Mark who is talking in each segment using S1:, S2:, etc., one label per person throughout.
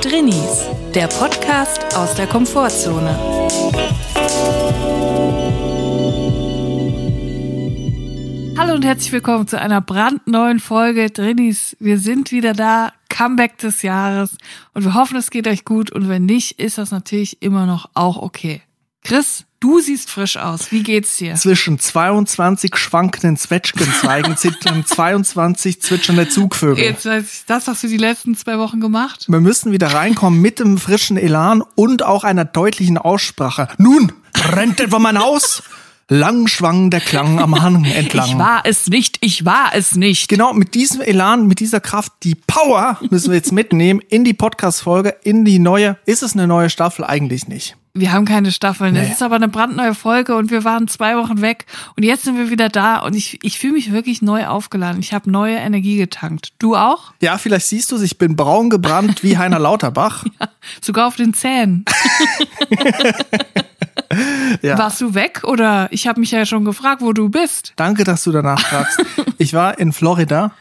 S1: Drinnies, der Podcast aus der Komfortzone.
S2: Hallo und herzlich willkommen zu einer brandneuen Folge Drinnies. Wir sind wieder da, Comeback des Jahres und wir hoffen, es geht euch gut und wenn nicht, ist das natürlich immer noch auch okay. Chris, du siehst frisch aus. Wie geht's dir?
S3: Zwischen 22 schwankenden Zwetschgenzweigen zittern 22 zwitschernde Zugvögel.
S2: Jetzt weiß ich, das hast du die letzten zwei Wochen gemacht?
S3: Wir müssen wieder reinkommen mit dem frischen Elan und auch einer deutlichen Aussprache. Nun, rennt etwa mein Haus! Lang schwang der Klang am Hang entlang.
S2: Ich war es nicht, ich war es nicht.
S3: Genau, mit diesem Elan, mit dieser Kraft, die Power müssen wir jetzt mitnehmen in die Podcast-Folge, in die neue. Ist es eine neue Staffel? Eigentlich nicht.
S2: Wir haben keine Staffeln. Das
S3: Nee.
S2: ist aber eine brandneue Folge und wir waren zwei Wochen weg und jetzt sind wir wieder da und ich, ich fühle mich wirklich neu aufgeladen. Ich habe neue Energie getankt. Du auch?
S3: Ja, vielleicht siehst du es, ich bin braun gebrannt wie Heiner Lauterbach.
S2: Sogar auf den Zähnen.
S3: Ja.
S2: Warst du weg oder ich habe mich ja schon gefragt, wo du bist.
S3: Danke, dass du danach fragst. Ich war in Florida.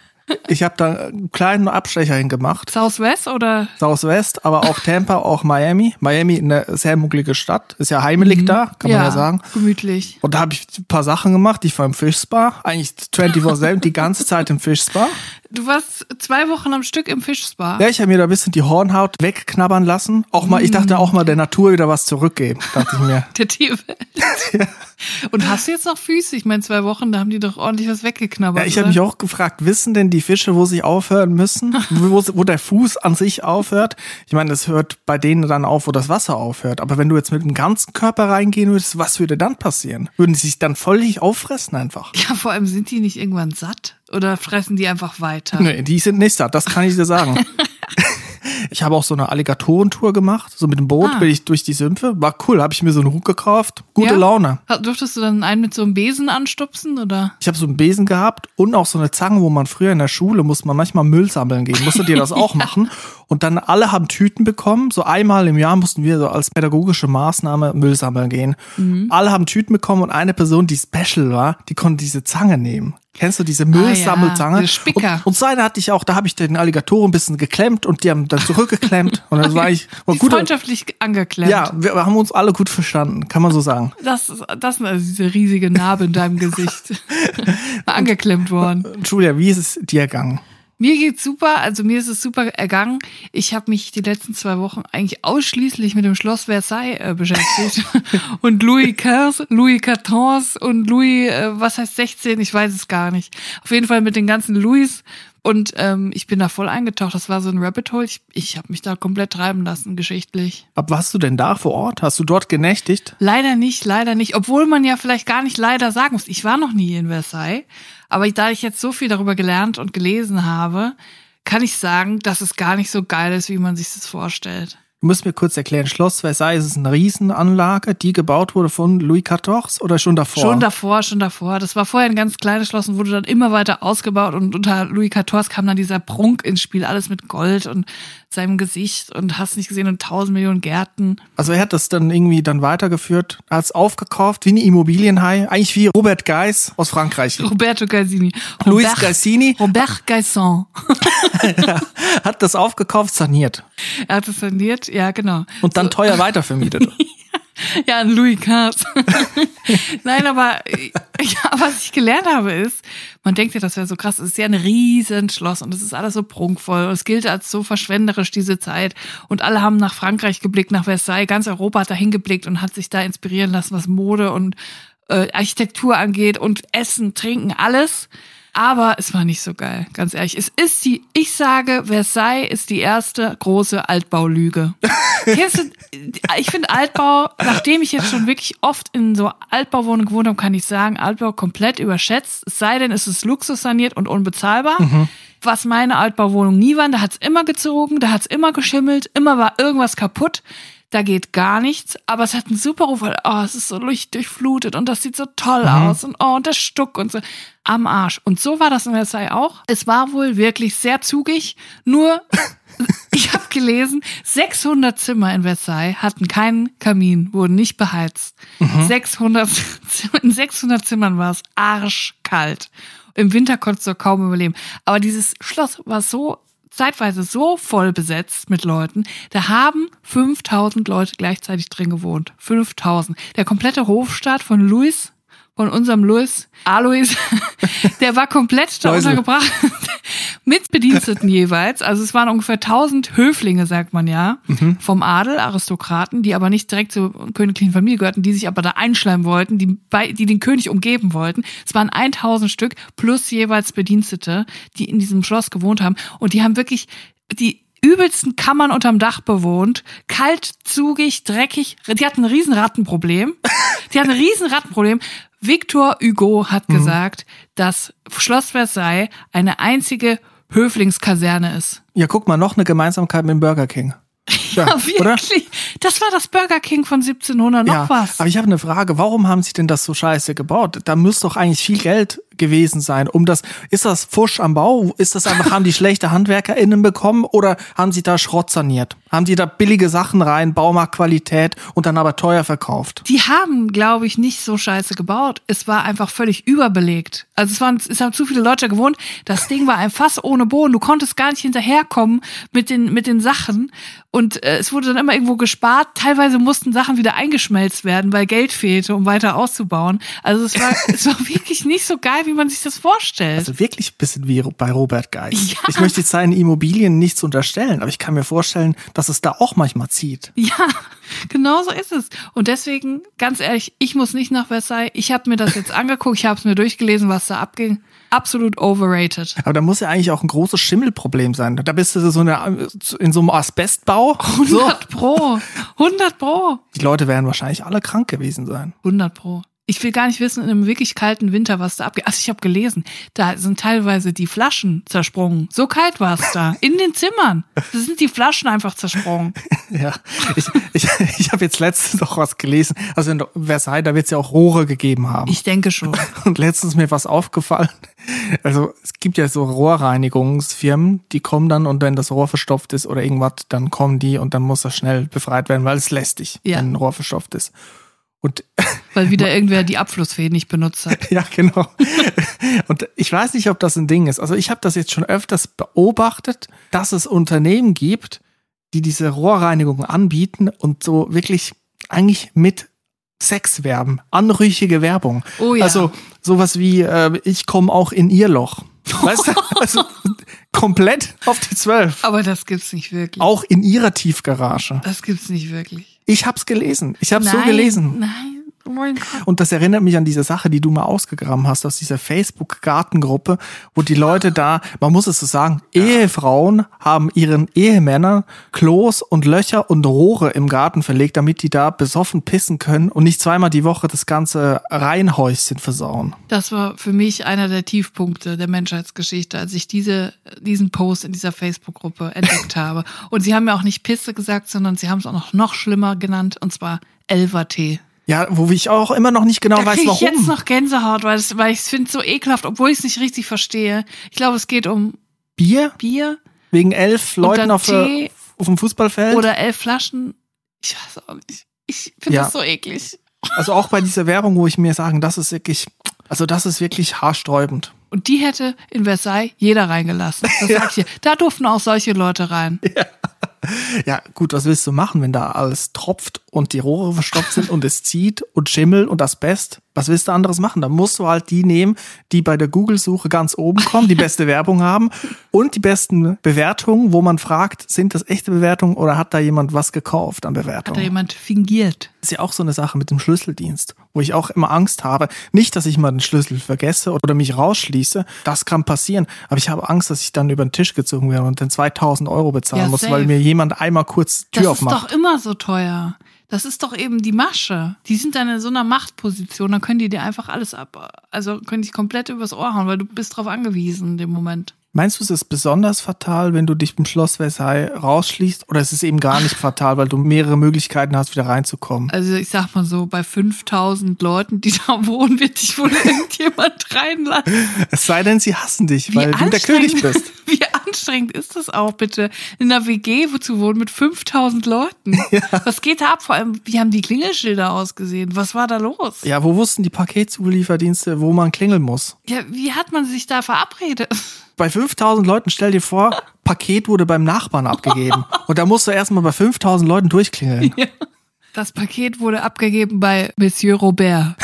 S3: Ich habe da einen kleinen Abstecher hingemacht.
S2: Southwest oder?
S3: Southwest, aber auch Tampa, auch Miami. Miami eine sehr mucklige Stadt. Ist ja heimelig da, kann man ja sagen.
S2: Gemütlich.
S3: Und da habe ich ein paar Sachen gemacht. Ich war im Fischspa. Eigentlich 24-7, die ganze Zeit im Fischspa.
S2: Du warst zwei Wochen am Stück im Fischspa.
S3: Ja, ich habe mir da ein bisschen die Hornhaut wegknabbern lassen. Auch mal, ich dachte auch mal der Natur wieder was zurückgeben, dachte ich mir.
S2: Der Tierwelt. Und hast du jetzt noch Füße? Ich meine, zwei Wochen, da haben die doch ordentlich was weggeknabbert.
S3: Ja, ich habe mich auch gefragt, wissen denn die Fische, wo sie aufhören müssen? Wo, wo der Fuß an sich aufhört? Ich meine, das hört bei denen dann auf, wo das Wasser aufhört. Aber wenn du jetzt mit dem ganzen Körper reingehen würdest, was würde dann passieren? Würden sie sich dann völlig auffressen einfach?
S2: Ja, vor allem sind die nicht irgendwann satt? Oder fressen die einfach weiter?
S3: Nee, die sind nicht satt, das kann ich dir sagen. Ich habe auch so eine Alligatorentour gemacht, so mit dem Boot
S2: Ah.
S3: bin ich durch die Sümpfe. War cool, habe ich mir so einen Hut gekauft. Gute
S2: Ja?
S3: Laune.
S2: Durftest du dann einen mit so einem Besen anstupsen oder?
S3: Ich habe so einen Besen gehabt und auch so eine Zange, wo man früher in der Schule muss man manchmal Müll sammeln gehen. Musstet ihr das auch machen? Und dann alle haben Tüten bekommen. So einmal im Jahr mussten wir so als pädagogische Maßnahme Müll sammeln gehen. Alle haben Tüten bekommen und eine Person, die special war, die konnte diese Zange nehmen. Kennst du diese Müllsammelzange?
S2: diese Spicker.
S3: Und, und so eine hatte ich auch, da habe ich den Alligatoren ein bisschen geklemmt und die haben dann zurückgeklemmt. Und dann war ich war gut.
S2: freundschaftlich angeklemmt.
S3: Ja, wir haben uns alle gut verstanden, kann man so sagen.
S2: Das, ist- das sind also diese riesige Narbe in deinem Gesicht. angeklemmt worden.
S3: Julia, wie ist es dir ergangen?
S2: Mir geht's super, also mir ist es super ergangen. Ich habe mich die letzten zwei Wochen eigentlich ausschließlich mit dem Schloss Versailles äh, beschäftigt. und Louis XV, Louis XIV und Louis, äh, was heißt 16, ich weiß es gar nicht. Auf jeden Fall mit den ganzen Louis. Und ähm, ich bin da voll eingetaucht. Das war so ein Rabbit Hole. Ich, ich habe mich da komplett treiben lassen, geschichtlich.
S3: Ab warst du denn da vor Ort? Hast du dort genächtigt?
S2: Leider nicht, leider nicht. Obwohl man ja vielleicht gar nicht leider sagen muss. Ich war noch nie in Versailles. Aber da ich jetzt so viel darüber gelernt und gelesen habe, kann ich sagen, dass es gar nicht so geil ist, wie man sich das vorstellt.
S3: Du musst mir kurz erklären, Schloss Versailles ist eine Riesenanlage, die gebaut wurde von Louis XIV oder schon davor?
S2: Schon davor, schon davor. Das war vorher ein ganz kleines Schloss und wurde dann immer weiter ausgebaut und unter Louis XIV kam dann dieser Prunk ins Spiel, alles mit Gold und seinem Gesicht und hast nicht gesehen und tausend Millionen Gärten.
S3: Also er hat das dann irgendwie dann weitergeführt, hat es aufgekauft, wie eine Immobilienhai, eigentlich wie Robert Geis aus Frankreich.
S2: Roberto Gaisini.
S3: Luis
S2: Robert-
S3: Gaisini
S2: Robert Gaisson.
S3: hat das aufgekauft, saniert
S2: Er hat es saniert, ja genau.
S3: und dann teuer weitervermietet.
S2: Ja, ein Louis XV. Nein, aber äh, ja, was ich gelernt habe ist, man denkt ja, das wäre so krass, es ist ja ein riesen Schloss und es ist alles so prunkvoll und es gilt als so verschwenderisch diese Zeit und alle haben nach Frankreich geblickt, nach Versailles, ganz Europa hat dahin geblickt und hat sich da inspirieren lassen, was Mode und äh, Architektur angeht und Essen, Trinken, alles. Aber es war nicht so geil, ganz ehrlich. Es ist die, ich sage, Versailles ist die erste große Altbaulüge. Ich finde Altbau, nachdem ich jetzt schon wirklich oft in so Altbauwohnungen gewohnt habe, kann ich sagen, Altbau komplett überschätzt. Es sei denn, es ist luxussaniert und unbezahlbar. Was meine Altbauwohnung nie waren, da hat's immer gezogen, da hat's immer geschimmelt, immer war irgendwas kaputt. Da geht gar nichts, aber es hat einen super Ruf, weil, oh, es ist so lichtdurchflutet und das sieht so toll aus und oh, und der Stuck und so. Am Arsch. Und so war das in Versailles auch. Es war wohl wirklich sehr zugig, nur ich habe gelesen, 600 Zimmer in Versailles hatten keinen Kamin, wurden nicht beheizt. 600, in 600 Zimmern war es arschkalt. Im Winter konntest du kaum überleben. Aber dieses Schloss war so zeitweise so voll besetzt mit Leuten, da haben 5000 Leute gleichzeitig drin gewohnt. 5000. Der komplette Hofstaat von Louis, von unserem Louis, Alois, der war komplett da untergebracht. Mit Bediensteten jeweils. Also es waren ungefähr 1000 Höflinge, sagt man ja, vom Adel, Aristokraten, die aber nicht direkt zur königlichen Familie gehörten, die sich aber da einschleimen wollten, die, bei, die den König umgeben wollten. Es waren 1000 Stück plus jeweils Bedienstete, die in diesem Schloss gewohnt haben. Und die haben wirklich die übelsten Kammern unterm Dach bewohnt. Kalt, zugig, dreckig. Die hatten ein riesen Rattenproblem. Die hatten ein riesen Rattenproblem. Victor Hugo hat gesagt, dass Schloss Versailles eine einzige Höflingskaserne ist.
S3: Ja, guck mal, noch eine Gemeinsamkeit mit dem Burger King. Ja,
S2: Ja, wirklich. Das war das Burger King von 1700 noch
S3: ja,
S2: was.
S3: aber ich habe eine Frage. Warum haben sie denn das so scheiße gebaut? Da müsste doch eigentlich viel Geld gewesen sein, um das. Ist das Fusch am Bau? Ist das einfach, haben die schlechte HandwerkerInnen bekommen oder haben sie da Schrott saniert? Haben die da billige Sachen rein, Baumarktqualität und dann aber teuer verkauft?
S2: Die haben, glaube ich, nicht so scheiße gebaut. Es war einfach völlig überbelegt. Also es waren, es haben zu viele Leute gewohnt. Das Ding war ein Fass ohne Boden. Du konntest gar nicht hinterherkommen mit den, mit den Sachen. Und äh, es wurde dann immer irgendwo gespart. Teilweise mussten Sachen wieder eingeschmelzt werden, weil Geld fehlte, um weiter auszubauen. Also es war, es war wirklich nicht so geil, wie man sich das vorstellt.
S3: Also wirklich ein bisschen wie bei Robert Geis.
S2: Ja.
S3: Ich möchte jetzt seinen Immobilien nichts unterstellen, aber ich kann mir vorstellen, dass es da auch manchmal zieht.
S2: Ja, genau so ist es. Und deswegen, ganz ehrlich, ich muss nicht nach Versailles. Ich habe mir das jetzt angeguckt, ich habe es mir durchgelesen, was da abging. Absolut overrated.
S3: Aber da muss ja eigentlich auch ein großes Schimmelproblem sein. Da bist du so eine, in so einem Asbestbau. So.
S2: 100 pro. 100 pro.
S3: Die Leute werden wahrscheinlich alle krank gewesen sein.
S2: 100 pro. Ich will gar nicht wissen, in einem wirklich kalten Winter, was da abgeht. Also ich habe gelesen, da sind teilweise die Flaschen zersprungen. So kalt war es da. In den Zimmern. Da sind die Flaschen einfach zersprungen.
S3: Ja, ich, ich, ich habe jetzt letztens noch was gelesen. Also in Versailles, da wird es ja auch Rohre gegeben haben.
S2: Ich denke schon.
S3: Und letztens mir was aufgefallen. Also es gibt ja so Rohrreinigungsfirmen, die kommen dann und wenn das Rohr verstopft ist oder irgendwas, dann kommen die und dann muss das schnell befreit werden, weil es lästig,
S2: Ja.
S3: wenn ein Rohr verstopft ist. Und
S2: Weil wieder irgendwer die Abflussfäden nicht benutzt hat.
S3: ja, genau. Und ich weiß nicht, ob das ein Ding ist. Also ich habe das jetzt schon öfters beobachtet, dass es Unternehmen gibt, die diese Rohrreinigung anbieten und so wirklich eigentlich mit Sex werben, anrüchige Werbung.
S2: Oh ja.
S3: Also sowas wie äh, ich komme auch in ihr Loch. Weißt du? Also komplett auf die Zwölf.
S2: Aber das gibt's nicht wirklich.
S3: Auch in ihrer Tiefgarage.
S2: Das gibt's nicht wirklich.
S3: Ich hab's gelesen. Ich hab's so
S2: Nein,
S3: gelesen.
S2: Nein. Oh mein Gott.
S3: Und das erinnert mich an diese Sache, die du mal ausgegraben hast aus dieser Facebook-Gartengruppe, wo die Leute da, man muss es so sagen, Ehefrauen haben ihren Ehemännern Klos und Löcher und Rohre im Garten verlegt, damit die da besoffen pissen können und nicht zweimal die Woche das ganze Reihenhäuschen versauen.
S2: Das war für mich einer der Tiefpunkte der Menschheitsgeschichte, als ich diese, diesen Post in dieser Facebook-Gruppe entdeckt habe. Und sie haben ja auch nicht Pisse gesagt, sondern sie haben es auch noch, noch schlimmer genannt, und zwar Elvertee.
S3: Ja, wo ich auch immer noch nicht genau
S2: Da
S3: weiß,
S2: kriege ich
S3: warum.
S2: jetzt noch Gänsehaut, weil, es, weil ich es finde so ekelhaft, obwohl ich es nicht richtig verstehe. Ich glaube, es geht um
S3: Bier
S2: Bier
S3: wegen elf Leuten auf, der,
S2: Tee
S3: auf dem Fußballfeld.
S2: oder elf Flaschen. Ich weiß auch nicht. Ich finde
S3: Ja.
S2: das so eklig.
S3: also auch bei dieser Werbung, wo ich mir sagen, das ist wirklich, also das ist wirklich haarsträubend.
S2: Und die hätte in Versailles jeder reingelassen. Das sag ich dir. Da durften auch solche Leute rein.
S3: Ja, gut, was willst du machen, wenn da alles tropft und die Rohre verstopft sind und es zieht und Schimmel und Asbest? Was willst du anderes machen? Da musst du halt die nehmen, die bei der Google-Suche ganz oben kommen, die beste Werbung haben und die besten Bewertungen, wo man fragt, sind das echte Bewertungen oder hat da jemand was gekauft an
S2: Hat da
S3: Bewertungen?
S2: jemand fingiert.
S3: Das ist ja auch so eine Sache mit dem Schlüsseldienst, wo ich auch immer Angst habe. Nicht, dass ich mal den Schlüssel vergesse oder mich rausschließe. Das kann passieren. Aber ich habe Angst, dass ich dann über den Tisch gezogen werde und dann 2000 Euro bezahlen
S2: Ja,
S3: muss, weil mir jemand einmal kurz Tür
S2: Das ist
S3: aufmacht.
S2: doch immer so teuer. Das ist doch eben die Masche. Die sind dann in so einer Machtposition, dann können die dir einfach alles ab, also können dich komplett übers Ohr hauen, weil du bist drauf angewiesen in dem Moment.
S3: Meinst du, es ist besonders fatal, wenn du dich im Schloss Versailles rausschließt? Oder ist es eben gar nicht fatal, weil du mehrere Möglichkeiten hast, wieder reinzukommen?
S2: Also ich sag mal so, bei 5000 Leuten, die da wohnen, wird dich wohl irgendjemand reinlassen.
S3: Es sei denn, sie hassen dich,
S2: Wie
S3: weil du der König bist.
S2: Wie anstrengend anstrengend ist das auch, bitte, in einer WG zu wohnen mit 5000 Leuten? Was geht da ab? Vor allem, wie haben die Klingelschilder ausgesehen? Was war da los?
S3: Ja, wo wussten die Paketzulieferdienste, wo man klingeln muss?
S2: Ja, wie hat man sich da verabredet?
S3: Bei 5000 Leuten, stell dir vor, Paket wurde beim Nachbarn abgegeben. Und da musst du erstmal bei 5000 Leuten durchklingeln.
S2: Ja. Das Paket wurde abgegeben bei Monsieur Robert.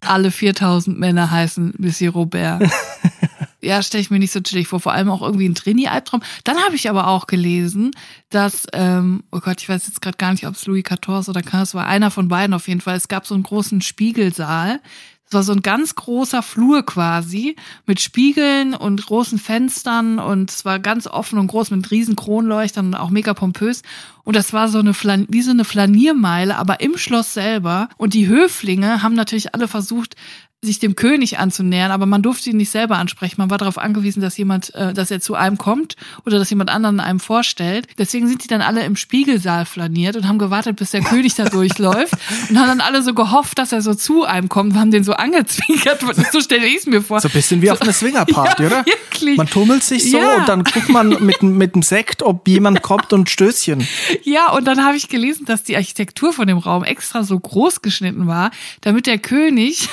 S2: Alle 4000 Männer heißen Monsieur Robert. Ja, stelle ich mir nicht so chillig vor. Vor allem auch irgendwie ein Trainee-Albtraum. Dann habe ich aber auch gelesen, dass, ähm, oh Gott, ich weiß jetzt gerade gar nicht, ob es Louis XIV oder Carlos war, einer von beiden auf jeden Fall. Es gab so einen großen Spiegelsaal. Es war so ein ganz großer Flur quasi mit Spiegeln und großen Fenstern und es war ganz offen und groß mit riesen Kronleuchtern und auch mega pompös. Und das war so eine Flan wie so eine Flaniermeile, aber im Schloss selber. Und die Höflinge haben natürlich alle versucht, sich dem König anzunähern, aber man durfte ihn nicht selber ansprechen. Man war darauf angewiesen, dass jemand, äh, dass er zu einem kommt oder dass jemand anderen einem vorstellt. Deswegen sind die dann alle im Spiegelsaal flaniert und haben gewartet, bis der König da durchläuft und haben dann alle so gehofft, dass er so zu einem kommt und haben den so angezwinkert. So stelle ich es mir vor.
S3: So ein bisschen wie auf einer Swingerparty,
S2: Ja,
S3: oder?
S2: wirklich.
S3: Man tummelt sich so
S2: Ja.
S3: und dann guckt man mit, mit dem Sekt, ob jemand kommt und Stößchen.
S2: Ja, und dann habe ich gelesen, dass die Architektur von dem Raum extra so groß geschnitten war, damit der König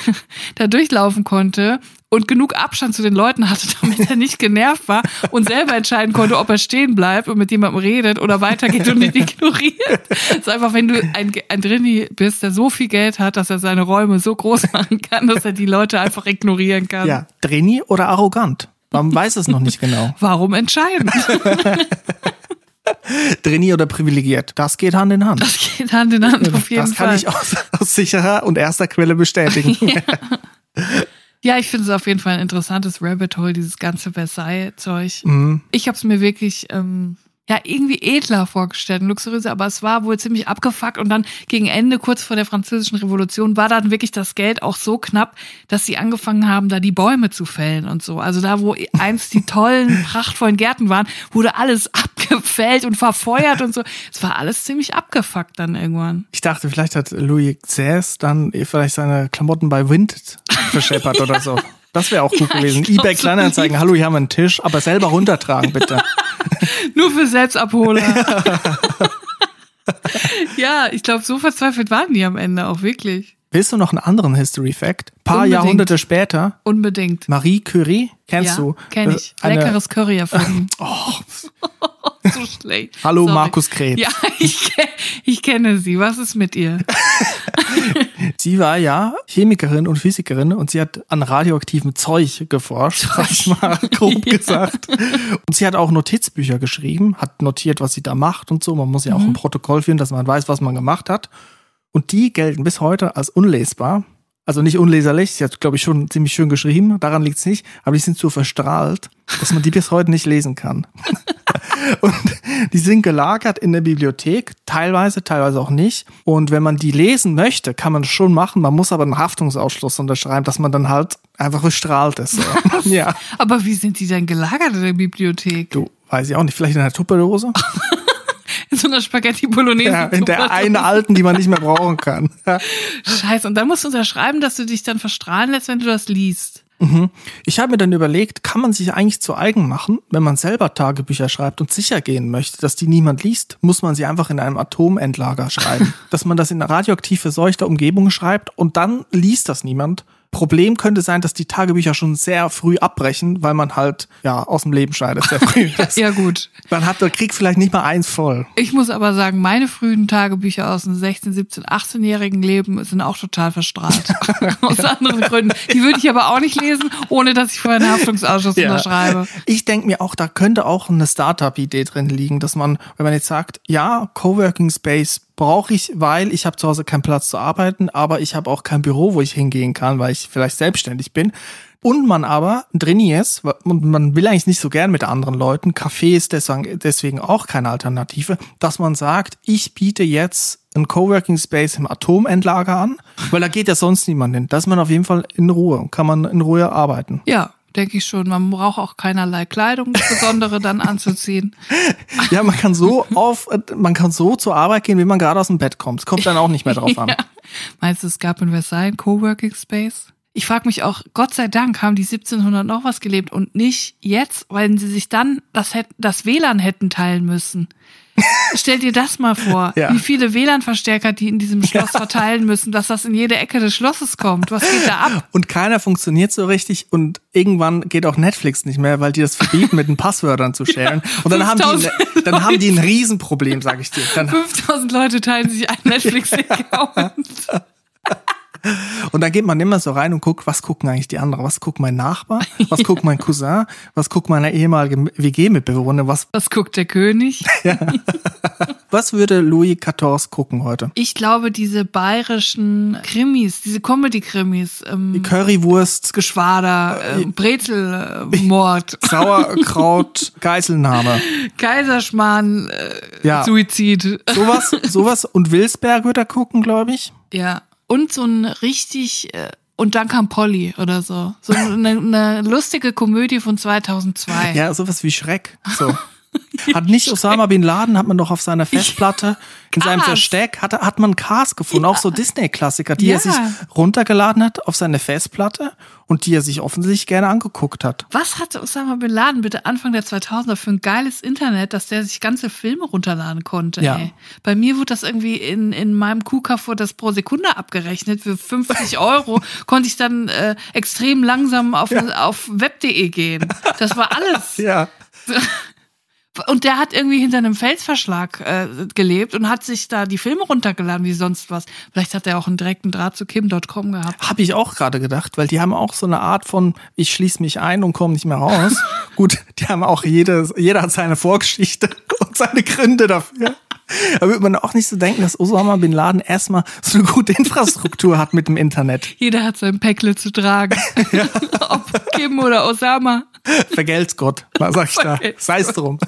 S2: da durchlaufen konnte und genug Abstand zu den Leuten hatte, damit er nicht genervt war und selber entscheiden konnte, ob er stehen bleibt und mit jemandem redet oder weitergeht und ihn ignoriert. Es ist einfach, wenn du ein, ein Drini bist, der so viel Geld hat, dass er seine Räume so groß machen kann, dass er die Leute einfach ignorieren kann.
S3: Ja, Dreni oder arrogant? Man weiß es noch nicht genau.
S2: Warum entscheiden?
S3: Dreni oder privilegiert? Das geht Hand in Hand.
S2: Das geht Hand in Hand auf jeden
S3: Das kann
S2: Fall.
S3: ich aus, aus sicherer und erster Quelle bestätigen.
S2: Ja, ich finde es auf jeden Fall ein interessantes Rabbit Hole, dieses ganze Versailles-Zeug.
S3: Mhm.
S2: Ich habe es mir wirklich ähm, ja irgendwie edler vorgestellt, luxuriöser, aber es war wohl ziemlich abgefuckt und dann gegen Ende, kurz vor der französischen Revolution, war dann wirklich das Geld auch so knapp, dass sie angefangen haben, da die Bäume zu fällen und so. Also da, wo einst die tollen, prachtvollen Gärten waren, wurde alles abgefällt und verfeuert und so. Es war alles ziemlich abgefuckt dann irgendwann.
S3: Ich dachte, vielleicht hat Louis XVI dann vielleicht seine Klamotten bei Wind verscheppert oder so. Das wäre auch gut
S2: Ja,
S3: gewesen. eBay Kleinanzeigen, hallo, hier haben wir einen Tisch, aber selber runtertragen, bitte.
S2: Nur für Selbstabholer. ja, ich glaube, so verzweifelt waren die am Ende auch wirklich.
S3: Willst du noch einen anderen History Fact? Ein paar
S2: Unbedingt.
S3: Jahrhunderte später,
S2: Unbedingt.
S3: Marie Curie, kennst
S2: ja,
S3: du?
S2: Kenn
S3: Äh,
S2: ich.
S3: Eine,
S2: Leckeres Curry erfunden.
S3: Oh,
S2: so schlecht.
S3: hallo
S2: Sorry.
S3: Markus Krebs.
S2: Ja, ich, ich kenne sie. Was ist mit ihr?
S3: Sie war ja Chemikerin und Physikerin und sie hat an radioaktivem Zeug geforscht, sag ich mal grob
S2: Ja.
S3: gesagt. Und sie hat auch Notizbücher geschrieben, hat notiert, was sie da macht und so. Man muss ja
S2: Mhm.
S3: auch ein Protokoll führen, dass man weiß, was man gemacht hat. Und die gelten bis heute als unlesbar. Also nicht unleserlich, sie hat, glaube ich, schon ziemlich schön geschrieben, daran liegt's nicht, aber die sind so verstrahlt, dass man die bis heute nicht lesen kann. Und die sind gelagert in der Bibliothek, teilweise, teilweise auch nicht. Und wenn man die lesen möchte, kann man es schon machen. Man muss aber einen Haftungsausschluss unterschreiben, dass man dann halt einfach bestrahlt ist. Ja,
S2: Aber wie sind die denn gelagert in der Bibliothek?
S3: du weiß ich auch nicht, vielleicht in einer Tupperdose?
S2: In so einer Spaghetti Bolognese.
S3: Ja, in der einen alten, die man nicht mehr brauchen kann.
S2: Scheiße. Und dann musst du unterschreiben, dass du dich dann verstrahlen lässt, wenn du das liest.
S3: Ich habe mir dann überlegt, kann man sich eigentlich zu eigen machen, wenn man selber Tagebücher schreibt und sicher gehen möchte, dass die niemand liest, muss man sie einfach in einem Atomendlager schreiben. dass man das in eine radioaktiv verseuchte Umgebung schreibt und dann liest das niemand. Problem könnte sein, dass die Tagebücher schon sehr früh abbrechen, weil man halt ja aus dem Leben scheidet sehr früh. Das,
S2: Ja, gut.
S3: Man hat der Krieg vielleicht nicht mal eins voll.
S2: Ich muss aber sagen, meine frühen Tagebücher aus dem 16, 17, 18-jährigen Leben sind auch total verstrahlt. aus anderen Gründen. Die würde ich aber auch nicht lesen, ohne dass ich vorher einen Haftungsausschuss unterschreibe.
S3: Ich denke mir auch, da könnte auch eine Startup-Idee drin liegen, dass man, wenn man jetzt sagt, ja, Coworking Space brauche ich, weil ich habe zu Hause keinen Platz zu arbeiten, aber ich habe auch kein Büro, wo ich hingehen kann, weil ich vielleicht selbstständig bin. Und man aber drin ist und man will eigentlich nicht so gern mit anderen Leuten. Café ist deswegen, auch keine Alternative, dass man sagt, ich biete jetzt ein Coworking Space im Atomendlager an, weil da geht ja sonst niemand hin. Da ist man auf jeden Fall in Ruhe und kann man in Ruhe arbeiten.
S2: Ja, denke ich schon. Man braucht auch keinerlei Kleidung, besondere dann anzuziehen.
S3: Ja, man kann so auf, man kann so zur Arbeit gehen, wie man gerade aus dem Bett kommt. Es kommt dann auch nicht mehr drauf an.
S2: Ja. Meinst du, es gab in Versailles einen Coworking Space? Ich frage mich auch, Gott sei Dank haben die 1700 noch was gelebt und nicht jetzt, weil sie sich dann das, das WLAN hätten teilen müssen. Stell dir das mal vor,
S3: Ja.
S2: wie viele WLAN-Verstärker die in diesem Schloss verteilen müssen, dass das in jede Ecke des Schlosses kommt. Was geht da ab?
S3: Und keiner funktioniert so richtig und irgendwann geht auch Netflix nicht mehr, weil die das verbieten, mit den Passwörtern zu scheren. und dann haben, die,
S2: 5000
S3: dann haben die ein Riesenproblem, sag ich dir. Dann,
S2: 5000 Leute teilen sich einen Netflix-Account.
S3: Und dann geht man immer so rein und guckt, was gucken eigentlich die anderen? Was guckt mein Nachbar? Was guckt mein Cousin? Was guckt meine ehemalige WG-Mitbewohner? Was,
S2: Was guckt der König?
S3: was würde Louis XIV gucken heute?
S2: Ich glaube, diese bayerischen Krimis, diese Comedy-Krimis, ähm,
S3: Currywurst,
S2: Geschwader, äh, Brezelmord,
S3: Sauerkraut, Geiselnahme.
S2: Kaiserschmarrn, äh,
S3: Ja.
S2: Suizid.
S3: Sowas, sowas und Wilsberg wird er gucken, glaube ich.
S2: Ja. Und so ein richtig, äh, und dann kam Polly oder so. So eine, eine lustige Komödie von 2002.
S3: Ja, sowas wie Schreck. So. Hat nicht Osama Bin Laden, hat man doch auf seiner Festplatte, in seinem
S2: Cars.
S3: Versteck, hat, hat man Cars gefunden, auch so Disney-Klassiker, die
S2: Ja.
S3: er sich runtergeladen hat auf seine Festplatte und die er sich offensichtlich gerne angeguckt hat.
S2: Was hatte Osama Bin Laden bitte Anfang der 2000er für ein geiles Internet, dass der sich ganze Filme runterladen konnte?
S3: Ja.
S2: Ey. Bei mir wurde das irgendwie in, in meinem vor das pro Sekunde abgerechnet. Für 50 Euro konnte ich dann äh, extrem langsam auf, auf web.de gehen. Das war alles.
S3: Ja.
S2: Und der hat irgendwie hinter einem Felsverschlag äh, gelebt und hat sich da die Filme runtergeladen wie sonst was. Vielleicht hat er auch einen direkten Draht zu Kim.com gehabt.
S3: Habe ich auch gerade gedacht, weil die haben auch so eine Art von, ich schließe mich ein und komme nicht mehr raus. Gut, die haben auch jede, jeder hat seine Vorgeschichte und seine Gründe dafür. Da würde man auch nicht so denken, dass Osama Bin Laden erstmal so eine gute Infrastruktur hat mit dem Internet.
S2: Jeder hat sein Päckle zu tragen. Ob Kim oder Osama.
S3: Vergelt's Gott, was sag ich da? Sei es drum.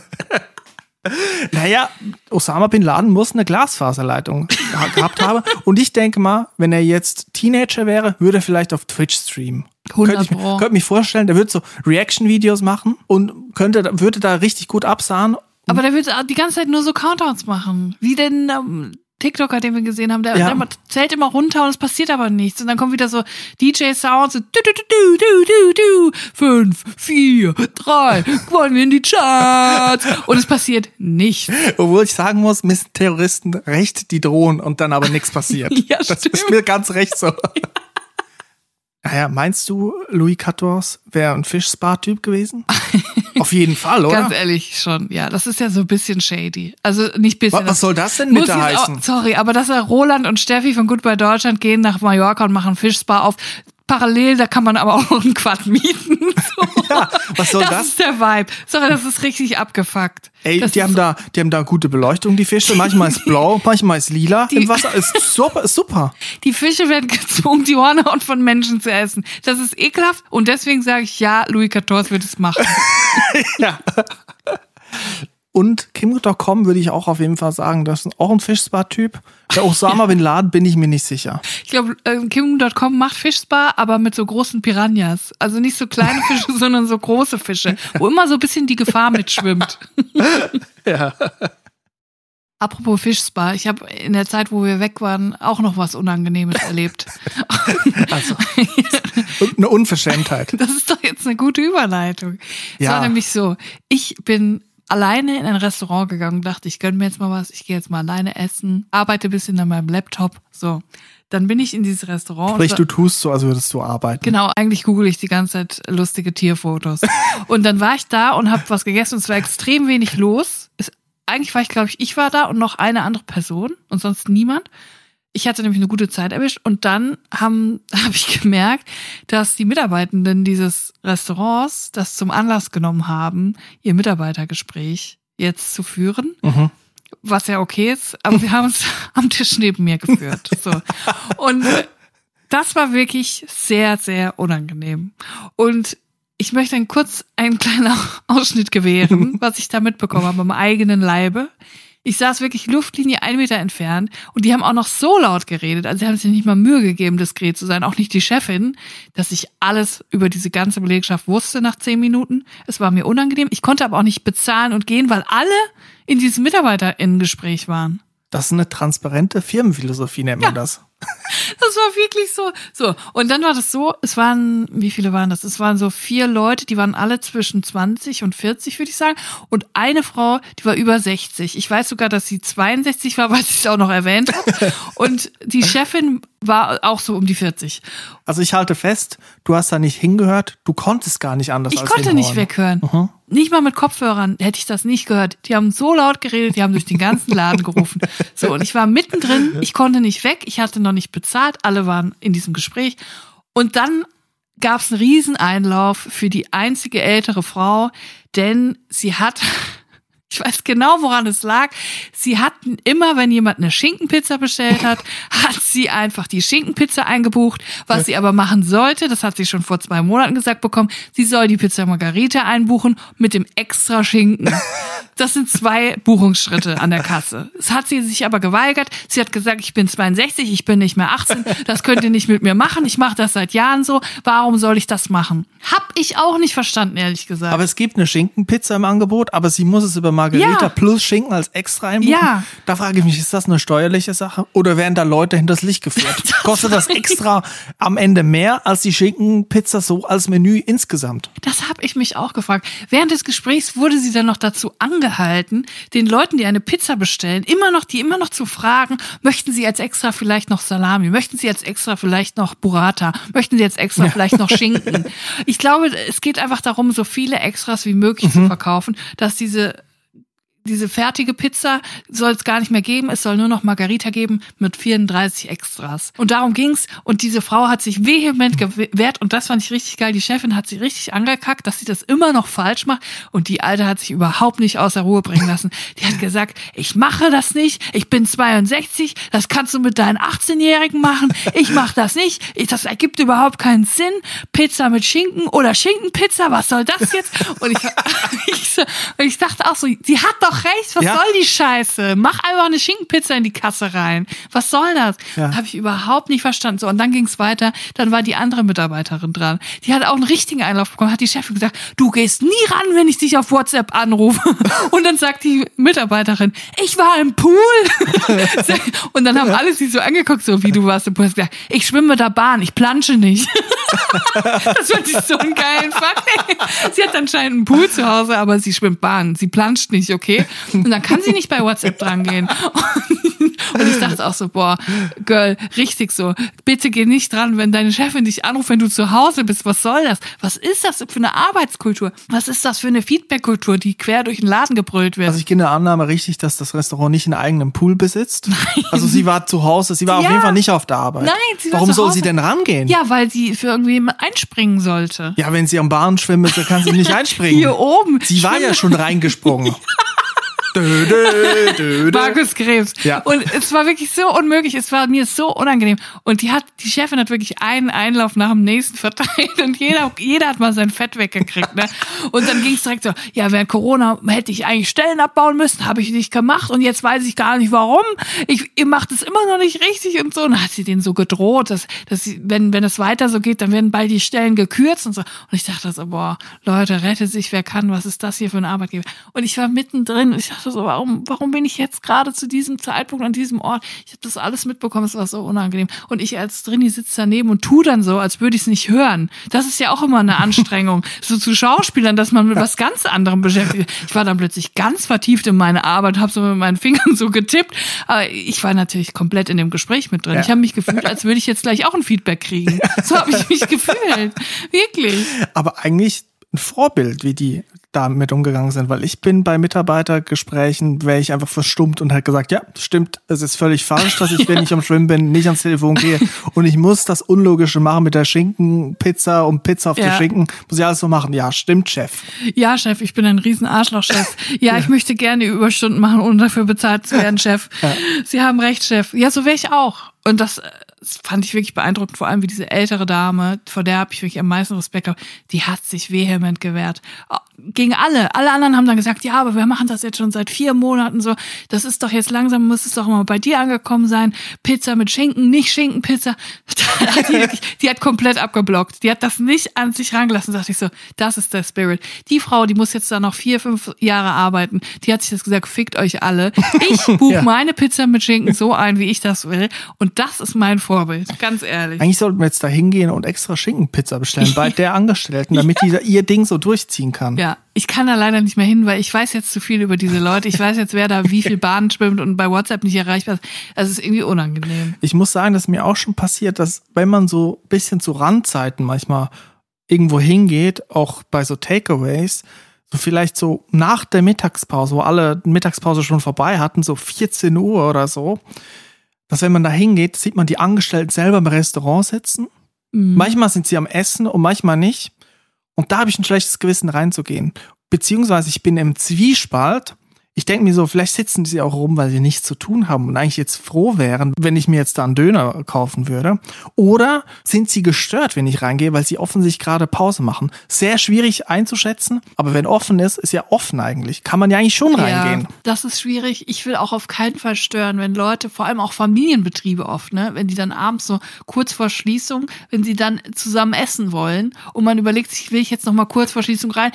S3: Naja, Osama Bin Laden muss eine Glasfaserleitung geha- gehabt haben. Und ich denke mal, wenn er jetzt Teenager wäre, würde er vielleicht auf Twitch streamen.
S2: 100
S3: Könnte ich, mir- könnte mich vorstellen, der würde so Reaction-Videos machen und könnte, würde da richtig gut absahen.
S2: Aber der wird die ganze Zeit nur so Countdowns machen. Wie denn ähm, TikToker, den wir gesehen haben, der,
S3: Ja.
S2: der zählt immer runter und es passiert aber nichts. Und dann kommt wieder so DJ-Sounds, so du, du, du, du, du, du, du, fünf, vier, drei, wollen wir in die Charts. Und es passiert nichts.
S3: Obwohl ich sagen muss, müssen Terroristen recht, die drohen und dann aber nichts passiert.
S2: Ja,
S3: das ist
S2: stimmt.
S3: mir ganz recht so. Naja, meinst du, Louis XIV wäre ein Fischspa-Typ gewesen? Auf jeden Fall, oder?
S2: Ganz ehrlich schon, ja. Das ist ja so ein bisschen shady. Also nicht bisschen.
S3: Was, was soll das denn
S2: jetzt
S3: heißen?
S2: auch, sorry, aber dass er Roland und Steffi von Goodbye Deutschland gehen nach Mallorca und machen Fischspa auf. Parallel, da kann man aber auch noch einen Quad mieten. So.
S3: Ja, was soll
S2: das?
S3: das?
S2: ist der Vibe. Sorry, das ist richtig abgefuckt.
S3: Ey,
S2: das
S3: die haben da, die haben da gute Beleuchtung, die Fische. Manchmal ist blau, manchmal ist lila.
S2: Die-
S3: Im Wasser ist super, ist super.
S2: Die Fische werden gezwungen, die Hornhaut von Menschen zu essen. Das ist ekelhaft und deswegen sage ich ja, Louis XIV wird es machen.
S3: Und Kim.com würde ich auch auf jeden Fall sagen, das ist auch ein Fischspa-Typ. Der Osama Bin Laden bin ich mir nicht sicher.
S2: Ich glaube, ähm, Kim.com macht Fischspa, aber mit so großen Piranhas. Also nicht so kleine Fische, sondern so große Fische, wo immer so ein bisschen die Gefahr mitschwimmt.
S3: Ja.
S2: Apropos Fischspa, ich habe in der Zeit, wo wir weg waren, auch noch was Unangenehmes erlebt.
S3: Also, eine Unverschämtheit.
S2: Das ist doch jetzt eine gute Überleitung. Es
S3: Ja.
S2: war nämlich so, ich bin alleine in ein Restaurant gegangen und dachte, ich gönn mir jetzt mal was, ich gehe jetzt mal alleine essen, arbeite ein bisschen an meinem Laptop. So, dann bin ich in dieses Restaurant.
S3: Sprich, du tust so, als würdest du arbeiten.
S2: Genau, eigentlich google ich die ganze Zeit lustige Tierfotos. und dann war ich da und habe was gegessen und es war extrem wenig los. Es, eigentlich war ich, glaube ich, ich war da und noch eine andere Person und sonst niemand. Ich hatte nämlich eine gute Zeit erwischt und dann haben habe ich gemerkt, dass die Mitarbeitenden dieses Restaurants das zum Anlass genommen haben, ihr Mitarbeitergespräch jetzt zu führen
S3: Mhm.
S2: was ja okay ist, aber wir haben es am Tisch neben mir geführt. So. Und das war wirklich sehr, sehr unangenehm. Und ich möchte dann kurz einen kleinen Ausschnitt gewähren, was ich da mitbekommen habe am eigenen Leibe. Ich saß wirklich Luftlinie ein Meter entfernt und die haben auch noch so laut geredet, also sie haben sich nicht mal Mühe gegeben, diskret zu sein, auch nicht die Chefin, dass ich alles über diese ganze Belegschaft wusste nach zehn Minuten. Es war mir unangenehm. Ich konnte aber auch nicht bezahlen und gehen, weil alle in diesem MitarbeiterInnen-Gespräch waren.
S3: Das ist eine transparente Firmenphilosophie, nennt man das.
S2: Das war wirklich so. So. Und dann war das so, es waren, wie viele waren das? Es waren so vier Leute, die waren alle zwischen 20 und 40, würde ich sagen. Und eine Frau, die war über 60. Ich weiß sogar, dass sie 62 war, weil sie es auch noch erwähnt hat. Und die Chefin war auch so um die 40.
S3: Also ich halte fest, du hast da nicht hingehört, du konntest gar nicht anders
S2: Ich
S3: als
S2: konnte nicht
S3: hinhören.
S2: weghören.
S3: Mhm.
S2: Nicht mal mit Kopfhörern hätte ich das nicht gehört. Die haben so laut geredet, die haben durch den ganzen Laden gerufen. So, und ich war mittendrin, ich konnte nicht weg, ich hatte noch nicht bezahlt, alle waren in diesem Gespräch. Und dann gab es einen Rieseneinlauf für die einzige ältere Frau, denn sie hat, ich weiß genau, woran es lag, sie hatten immer, wenn jemand eine Schinkenpizza bestellt hat, hat sie einfach die Schinkenpizza eingebucht. Was sie aber machen sollte, das hat sie schon vor zwei Monaten gesagt bekommen, sie soll die Pizza Margarita einbuchen mit dem extra Schinken. Das sind zwei Buchungsschritte an der Kasse. Das hat sie sich aber geweigert. Sie hat gesagt, ich bin 62, ich bin nicht mehr 18, das könnt ihr nicht mit mir machen. Ich mache das seit Jahren so. Warum soll ich das machen? Hab ich auch nicht verstanden, ehrlich gesagt.
S3: Aber es gibt eine Schinkenpizza im Angebot, aber sie muss es über Margarita
S2: Ja.
S3: plus Schinken als extra einbuchen.
S2: Ja.
S3: Da frage ich mich, ist das eine steuerliche Sache oder werden da Leute hinters Licht geführt? Kostet das extra am Ende mehr als die Schinkenpizza so als Menü insgesamt?
S2: Das habe ich mich auch gefragt. Während des Gesprächs wurde sie dann noch dazu angehalten, den Leuten, die eine Pizza bestellen, immer noch, die immer noch zu fragen, möchten sie als extra vielleicht noch Salami, möchten sie als extra vielleicht noch Burrata, möchten sie als extra vielleicht noch Schinken. Ich glaube, es geht einfach darum, so viele Extras wie möglich zu verkaufen, dass diese diese fertige Pizza soll es gar nicht mehr geben. Es soll nur noch Margarita geben mit 34 Extras. Und darum ging's. Und diese Frau hat sich vehement gewehrt. Und das fand ich richtig geil. Die Chefin hat sie richtig angekackt, dass sie das immer noch falsch macht. Und die Alte hat sich überhaupt nicht außer Ruhe bringen lassen. Die hat gesagt, ich mache das nicht. Ich bin 62. Das kannst du mit deinen 18-Jährigen machen. Ich mache das nicht. Ich, das ergibt überhaupt keinen Sinn. Pizza mit Schinken oder Schinkenpizza. Was soll das jetzt? Und ich, ich, ich dachte auch so, sie hat doch recht. Was
S3: Ja.
S2: soll die Scheiße? Mach einfach eine Schinkenpizza in die Kasse rein. Was soll das?
S3: Ja.
S2: Habe ich überhaupt nicht verstanden. So, und dann ging's weiter. Dann war die andere Mitarbeiterin dran. Die hat auch einen richtigen Einlauf bekommen. Hat die Chefin gesagt, du gehst nie ran, wenn ich dich auf WhatsApp anrufe. Und dann sagt die Mitarbeiterin, ich war im Pool. und dann haben alle sie so angeguckt, so wie du warst im Pool. Ich schwimme mit der Bahn, ich plansche nicht. Das fand ich so einen geilen Fakt. Sie hat anscheinend einen Pool zu Hause, aber sie schwimmt Bahn. Sie planscht nicht, okay? Und dann kann sie nicht bei WhatsApp drangehen. Und ich dachte auch so, boah, Girl, richtig so. Bitte geh nicht dran, wenn deine Chefin dich anruft, wenn du zu Hause bist. Was soll das? Was ist das für eine Arbeitskultur? Was ist das für eine Feedbackkultur, die quer durch den Laden gebrüllt wird?
S3: Also ich gehe in der Annahme richtig, dass das Restaurant nicht einen eigenen Pool besitzt. Nein. Also sie war zu Hause, sie war auf
S2: Ja.
S3: jeden Fall nicht auf der Arbeit.
S2: Nein, sie war
S3: Warum
S2: zu
S3: soll
S2: Hause.
S3: sie denn rangehen?
S2: ja, weil sie für irgendwie einspringen sollte.
S3: Ja, wenn sie am Bahn schwimmen ist, dann kann sie nicht einspringen.
S2: Hier oben.
S3: Sie war ja schon reingesprungen. Dö, dö, dö, dö.
S2: Markus Krebs.
S3: Ja.
S2: Und es war wirklich so unmöglich, es war mir so unangenehm. Und die hat, die Chefin hat wirklich einen Einlauf nach dem nächsten verteilt und jeder, jeder hat mal sein Fett weggekriegt. Ne? Und dann ging es direkt so, ja, während Corona hätte ich eigentlich Stellen abbauen müssen, habe ich nicht gemacht und jetzt weiß ich gar nicht warum. Ich, ihr macht es immer noch nicht richtig und so. Und dann hat sie denen so gedroht, dass, dass sie, wenn, wenn es weiter so geht, dann werden bald die Stellen gekürzt und so. Und ich dachte so, boah, Leute, rette sich, wer kann, was ist das hier für ein Arbeitgeber? Und ich war mittendrin und ich dachte so, warum, warum bin ich jetzt gerade zu diesem Zeitpunkt an diesem Ort? Ich habe das alles mitbekommen, es war so unangenehm. Und ich als Drini sitze daneben und tu dann so, als würde ich es nicht hören. Das ist ja auch immer eine Anstrengung. so zu Schauspielern, dass man mit was ganz anderem beschäftigt. Ich war dann plötzlich ganz vertieft in meine Arbeit, habe so mit meinen Fingern so getippt. Aber ich war natürlich komplett in dem Gespräch mit drin.
S3: Ja.
S2: Ich habe mich gefühlt, als würde ich jetzt gleich auch ein Feedback kriegen. So habe ich mich gefühlt. Wirklich.
S3: Aber eigentlich ein Vorbild, wie die damit umgegangen sind, weil ich bin bei Mitarbeitergesprächen, wäre ich einfach verstummt und halt gesagt, ja, stimmt, es ist völlig falsch, dass ich, wenn ich am Schwimmen bin, nicht ans Telefon gehe und ich muss das Unlogische machen mit der Schinkenpizza und Pizza auf
S2: Ja.
S3: der Schinken, muss ich alles so machen. Ja, stimmt, Chef.
S2: Ja, Chef, ich bin ein riesen Arschloch-Chef. Ja, ich möchte gerne Überstunden machen, ohne dafür bezahlt zu werden, Chef. Sie haben recht, Chef. Ja, so wäre ich auch. Und das, das fand ich wirklich beeindruckend, vor allem wie diese ältere Dame, vor der habe ich wirklich am meisten Respekt gehabt, die hat sich vehement gewehrt. Gegen alle. Alle anderen haben dann gesagt, ja, aber wir machen das jetzt schon seit vier Monaten so. Das ist doch jetzt langsam, muss es doch mal bei dir angekommen sein. Pizza mit Schinken, nicht Schinkenpizza. die, wirklich, die hat komplett abgeblockt. Die hat das nicht an sich rangelassen. Da dachte ich so, das ist der Spirit. Die Frau, die muss jetzt da noch vier, fünf Jahre arbeiten. Die hat sich das gesagt, fickt euch alle. Ich buche ja. meine Pizza mit Schinken so ein, wie ich das will. Und das ist mein Vorbild, ganz ehrlich.
S3: Eigentlich sollten wir jetzt da hingehen und extra Schinkenpizza bestellen bei der Angestellten, damit die ihr Ding so durchziehen kann.
S2: Ja, ich kann da leider nicht mehr hin, weil ich weiß jetzt zu viel über diese Leute. Ich weiß jetzt, wer da wie viel Bahn schwimmt und bei WhatsApp nicht erreichbar ist. Es ist irgendwie unangenehm.
S3: Ich muss sagen, dass mir auch schon passiert, dass wenn man so ein bisschen zu Randzeiten manchmal irgendwo hingeht, auch bei so Takeaways, so vielleicht so nach der Mittagspause, wo alle Mittagspause schon vorbei hatten, so 14 Uhr oder so, dass wenn man da hingeht, sieht man die Angestellten selber im Restaurant sitzen. Mhm. Manchmal sind sie am Essen und manchmal nicht. Und da habe ich ein schlechtes Gewissen reinzugehen. Beziehungsweise ich bin im Zwiespalt, ich denke mir so, vielleicht sitzen sie auch rum, weil sie nichts zu tun haben und eigentlich jetzt froh wären, wenn ich mir jetzt da einen Döner kaufen würde. Oder sind sie gestört, wenn ich reingehe, weil sie offensichtlich gerade Pause machen. Sehr schwierig einzuschätzen, aber wenn offen ist, ist ja offen eigentlich. Kann man ja eigentlich schon reingehen. Ja,
S2: das ist schwierig. Ich will auch auf keinen Fall stören, wenn Leute, vor allem auch Familienbetriebe oft, ne, wenn die dann abends so kurz vor Schließung, wenn sie dann zusammen essen wollen und man überlegt sich, will ich jetzt noch mal kurz vor Schließung rein,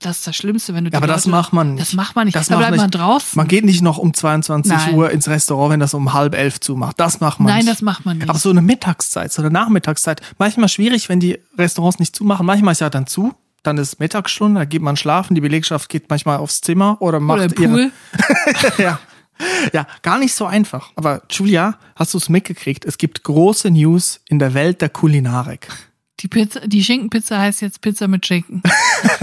S2: das ist das Schlimmste, wenn du.
S3: Ja, aber Leute, das macht man
S2: nicht. Das macht man nicht.
S3: Das da bleibt
S2: man draußen.
S3: Man geht nicht noch um 22 Nein. Uhr ins Restaurant, wenn das um halb elf zumacht. Das macht man
S2: Nein,
S3: nicht.
S2: Nein, das macht man nicht.
S3: Aber so eine Mittagszeit, so eine Nachmittagszeit. Manchmal schwierig, wenn die Restaurants nicht zumachen. Manchmal ist ja dann zu. Dann ist Mittagsstunde, da geht man schlafen. Die Belegschaft geht manchmal aufs Zimmer oder macht
S2: oder Pool.
S3: ja. Ja, gar nicht so einfach. Aber Julia, hast du es mitgekriegt? Es gibt große News in der Welt der Kulinarik.
S2: Die Pizza, die Schinkenpizza heißt jetzt Pizza mit Schinken.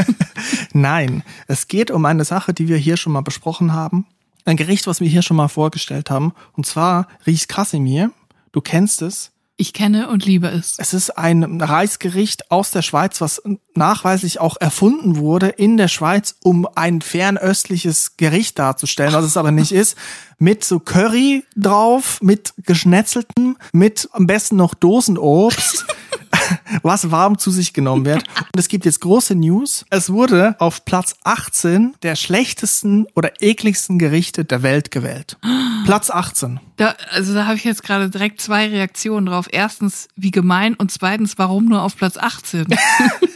S3: Nein, es geht um eine Sache, die wir hier schon mal besprochen haben. Ein Gericht, was wir hier schon mal vorgestellt haben. Und zwar Ries Casimir. Du kennst es.
S2: Ich kenne und liebe es.
S3: Es ist ein Reisgericht aus der Schweiz, was nachweislich auch erfunden wurde in der Schweiz, um ein fernöstliches Gericht darzustellen, was es aber nicht ist. Mit so Curry drauf, mit geschnetzeltem, mit am besten noch Dosenobst. was warm zu sich genommen wird. Und es gibt jetzt große News. Es wurde auf Platz 18 der schlechtesten oder ekligsten Gerichte der Welt gewählt. Platz 18.
S2: Da, also da habe ich jetzt gerade direkt zwei Reaktionen drauf. Erstens, wie gemein und zweitens, warum nur auf Platz 18?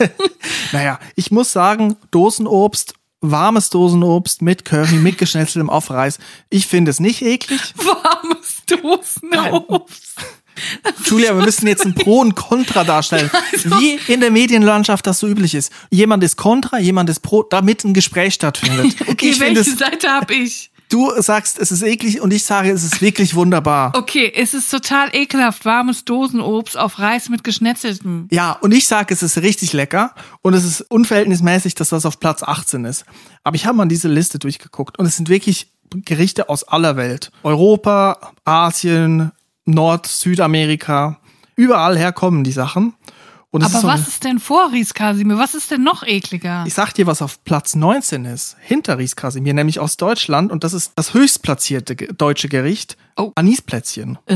S3: naja, ich muss sagen, Dosenobst warmes Dosenobst mit Curry, mit geschnetzeltem auf Reis. Ich finde es nicht eklig.
S2: Warmes Dosenobst. Nein.
S3: Julia, wir müssen jetzt ein Pro und Contra darstellen. Also. Wie in der Medienlandschaft das so üblich ist. Jemand ist Contra, jemand ist Pro, damit ein Gespräch stattfindet.
S2: Okay, ich welche Seite habe ich?
S3: Du sagst, es ist eklig und ich sage, es ist wirklich wunderbar.
S2: Okay, es ist total ekelhaft. Warmes Dosenobst auf Reis mit geschnetzeltem.
S3: Ja, und ich sage, es ist richtig lecker und es ist unverhältnismäßig, dass das auf Platz 18 ist. Aber ich habe mal diese Liste durchgeguckt und es sind wirklich Gerichte aus aller Welt. Europa, Asien, Nord-, Südamerika, überall herkommen die Sachen.
S2: Aber ist so was ist denn vor Ries Kasimir? Was ist denn noch ekliger?
S3: Ich sag dir, was auf Platz 19 ist, hinter Ries Kasimir, nämlich aus Deutschland und das ist das höchstplatzierte deutsche Gericht, oh. Anisplätzchen.
S2: Äh?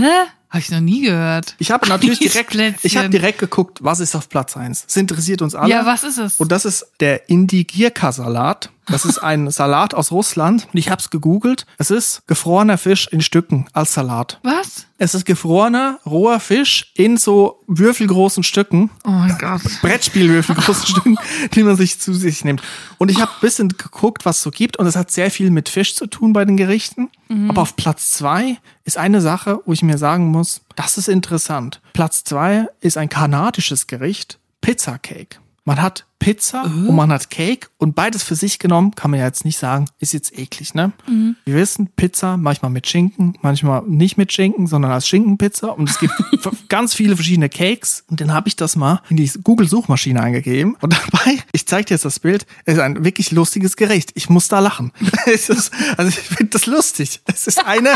S2: Habe ich noch nie gehört.
S3: Ich habe natürlich direkt, ich habe direkt geguckt, was ist auf Platz 1. Das interessiert uns alle.
S2: Ja, was ist es?
S3: Und das ist der Indigirka-Salat. Das ist ein Salat aus Russland. Ich habe es gegoogelt. Es ist gefrorener Fisch in Stücken als Salat.
S2: Was?
S3: Es ist gefrorener, roher Fisch in so würfelgroßen Stücken.
S2: Oh mein Gott.
S3: Brettspielwürfelgroßen Stücken, die man sich zu sich nimmt. Und ich habe ein bisschen geguckt, was es so gibt. Und es hat sehr viel mit Fisch zu tun bei den Gerichten. Mhm. Aber auf Platz zwei ist eine Sache, wo ich mir sagen muss, das ist interessant. Platz zwei ist ein kanadisches Gericht, Pizza Cake. Man hat Pizza uh. und man hat Cake und beides für sich genommen, kann man ja jetzt nicht sagen, ist jetzt eklig, ne? Mhm. Wir wissen, Pizza manchmal mit Schinken, manchmal nicht mit Schinken, sondern als Schinkenpizza und es gibt ganz viele verschiedene Cakes und dann habe ich das mal in die Google-Suchmaschine eingegeben und dabei, ich zeige dir jetzt das Bild, es ist ein wirklich lustiges Gericht. Ich muss da lachen. es ist, also ich finde das lustig. Es ist eine...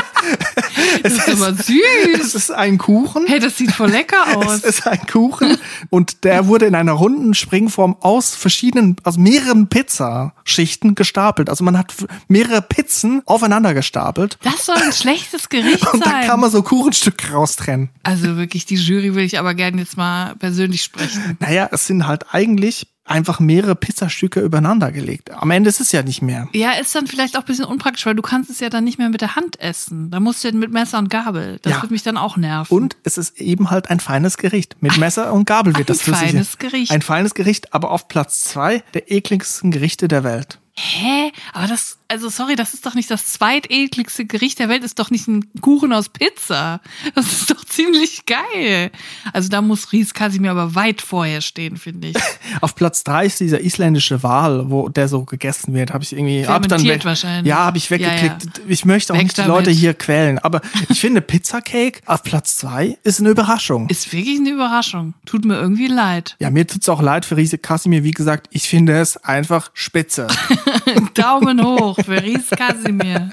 S2: es das ist, ist aber süß.
S3: Es ist ein Kuchen.
S2: Hey, das sieht voll lecker aus.
S3: es ist ein Kuchen und der wurde in einer runden Springform auf aus verschiedenen, aus mehreren Pizzaschichten gestapelt. Also man hat mehrere Pizzen aufeinander gestapelt.
S2: Das soll ein schlechtes Gericht
S3: Und dann
S2: sein.
S3: kann man so Kuchenstücke raustrennen.
S2: also wirklich, die Jury will ich aber gerne jetzt mal persönlich sprechen.
S3: Naja, es sind halt eigentlich einfach mehrere Pizzastücke übereinander gelegt. Am Ende ist es ja nicht mehr.
S2: Ja, ist dann vielleicht auch ein bisschen unpraktisch, weil du kannst es ja dann nicht mehr mit der Hand essen. Da musst du ja mit Messer und Gabel. Das
S3: Ja.
S2: wird mich dann auch nerven.
S3: Und es ist eben halt ein feines Gericht. Mit Messer und Gabel wird
S2: Ein
S3: das für sich-
S2: feines Gericht.
S3: Ein feines Gericht, aber auf Platz zwei der ekligsten Gerichte der Welt.
S2: Hä? Aber das, also sorry, das ist doch nicht das zweitekligste Gericht der Welt, ist doch nicht ein Kuchen aus Pizza. Das ist doch ziemlich geil. Also da muss Ries Casimir aber weit vorher stehen, finde ich.
S3: Auf Platz drei ist dieser isländische Wal, wo der so gegessen wird. Habe ich irgendwie hab dann weg,
S2: wahrscheinlich.
S3: Ja, habe ich
S2: Ja,
S3: weggeklickt. Ich möchte auch
S2: Weg
S3: nicht die
S2: damit.
S3: Leute hier quälen, aber ich finde Pizzacake auf Platz zwei ist eine Überraschung.
S2: Ist wirklich eine Überraschung. Tut mir irgendwie leid.
S3: Ja, mir tut's auch leid für Riese Kasimir. Wie gesagt, ich finde es einfach spitze.
S2: Daumen hoch für Ries Casimir.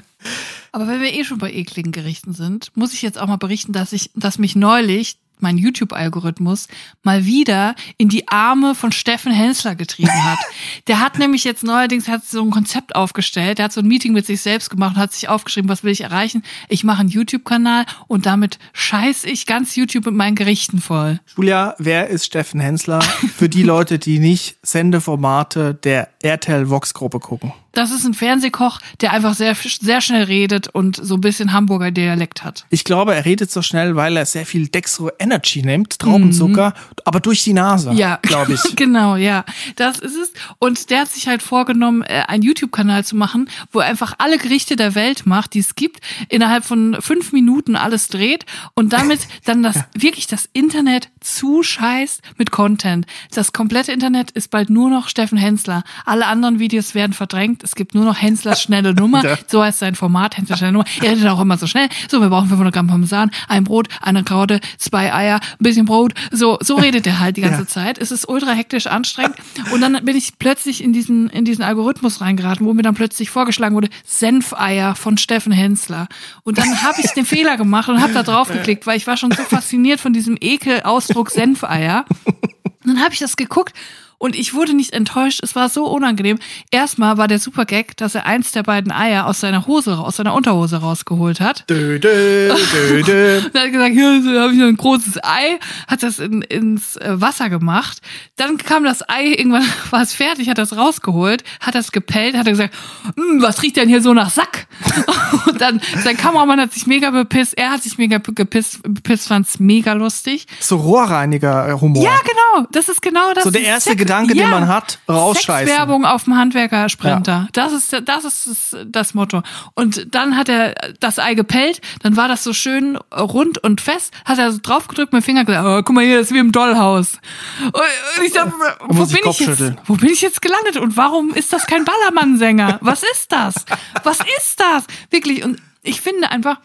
S2: Aber wenn wir eh schon bei ekligen Gerichten sind, muss ich jetzt auch mal berichten, dass ich, dass mich neulich mein YouTube-Algorithmus mal wieder in die Arme von Steffen Hensler getrieben hat. Der hat nämlich jetzt neuerdings hat so ein Konzept aufgestellt, der hat so ein Meeting mit sich selbst gemacht und hat sich aufgeschrieben, was will ich erreichen? Ich mache einen YouTube-Kanal und damit scheiß ich ganz YouTube mit meinen Gerichten voll.
S3: Julia, wer ist Steffen Hensler? Für die Leute, die nicht Sendeformate der RTL Vox Gruppe gucken.
S2: Das ist ein Fernsehkoch, der einfach sehr, sehr schnell redet und so ein bisschen Hamburger Dialekt hat.
S3: Ich glaube, er redet so schnell, weil er sehr viel Dextro Energy nimmt, Traubenzucker, aber durch die Nase,
S2: Ja,
S3: glaube ich.
S2: genau, ja. Das ist es. Und der hat sich halt vorgenommen, äh, einen YouTube-Kanal zu machen, wo er einfach alle Gerichte der Welt macht, die es gibt, innerhalb von fünf Minuten alles dreht und damit dann das wirklich das Internet zuscheißt mit Content. Das komplette Internet ist bald nur noch Steffen Hensler. Alle anderen Videos werden verdrängt. Es gibt nur noch Henslers schnelle Nummer.
S3: Ja.
S2: So heißt sein Format, Henslers schnelle Nummer. Er redet auch immer so schnell. So, wir brauchen 500 Gramm Parmesan, ein Brot, eine Karotte, zwei Eier, ein bisschen Brot. So, so redet er halt die ganze
S3: Ja.
S2: Zeit. Es ist ultra hektisch anstrengend. Und dann bin ich plötzlich in diesen, in diesen Algorithmus reingeraten, wo mir dann plötzlich vorgeschlagen wurde, Senfeier von Steffen Hensler. Und dann habe ich den Fehler gemacht und habe da drauf geklickt, weil ich war schon so fasziniert von diesem Ekelausdruck Senfeier. Und dann habe ich das geguckt und ich wurde nicht enttäuscht. Es war so unangenehm. Erstmal war der super Gag, dass er eins der beiden Eier aus seiner Hose, aus seiner Unterhose rausgeholt hat.
S3: Dö, dö, dö, dö.
S2: Und er hat gesagt, hier so habe ich noch ein großes Ei, hat das in, ins äh, Wasser gemacht. Dann kam das Ei, irgendwann war es fertig, hat das rausgeholt, hat das gepellt, hat er gesagt, "Hm, was riecht denn hier so nach Sack? Und dann, sein Kameramann hat sich mega bepisst, er hat sich mega gepisst, bepisst fand's mega lustig.
S3: So Rohrreiniger-Humor.
S2: Ja, genau, das ist genau das.
S3: So der erste Gedanke, den man hat, rausscheißen.
S2: Sexwerbung auf dem Handwerker-Sprinter. Das ist, das ist das, das Motto. Und dann hat er das Ei gepellt, dann war das so schön rund und fest, hat er so draufgedrückt mit dem Finger gesagt, oh, guck mal hier, das ist wie im Dollhaus. Und ich dachte, wo bin ich jetzt, wo bin ich jetzt gelandet und warum ist das kein Ballermann-Sänger? Was ist das? Was ist das? Wirklich. Und ich finde einfach,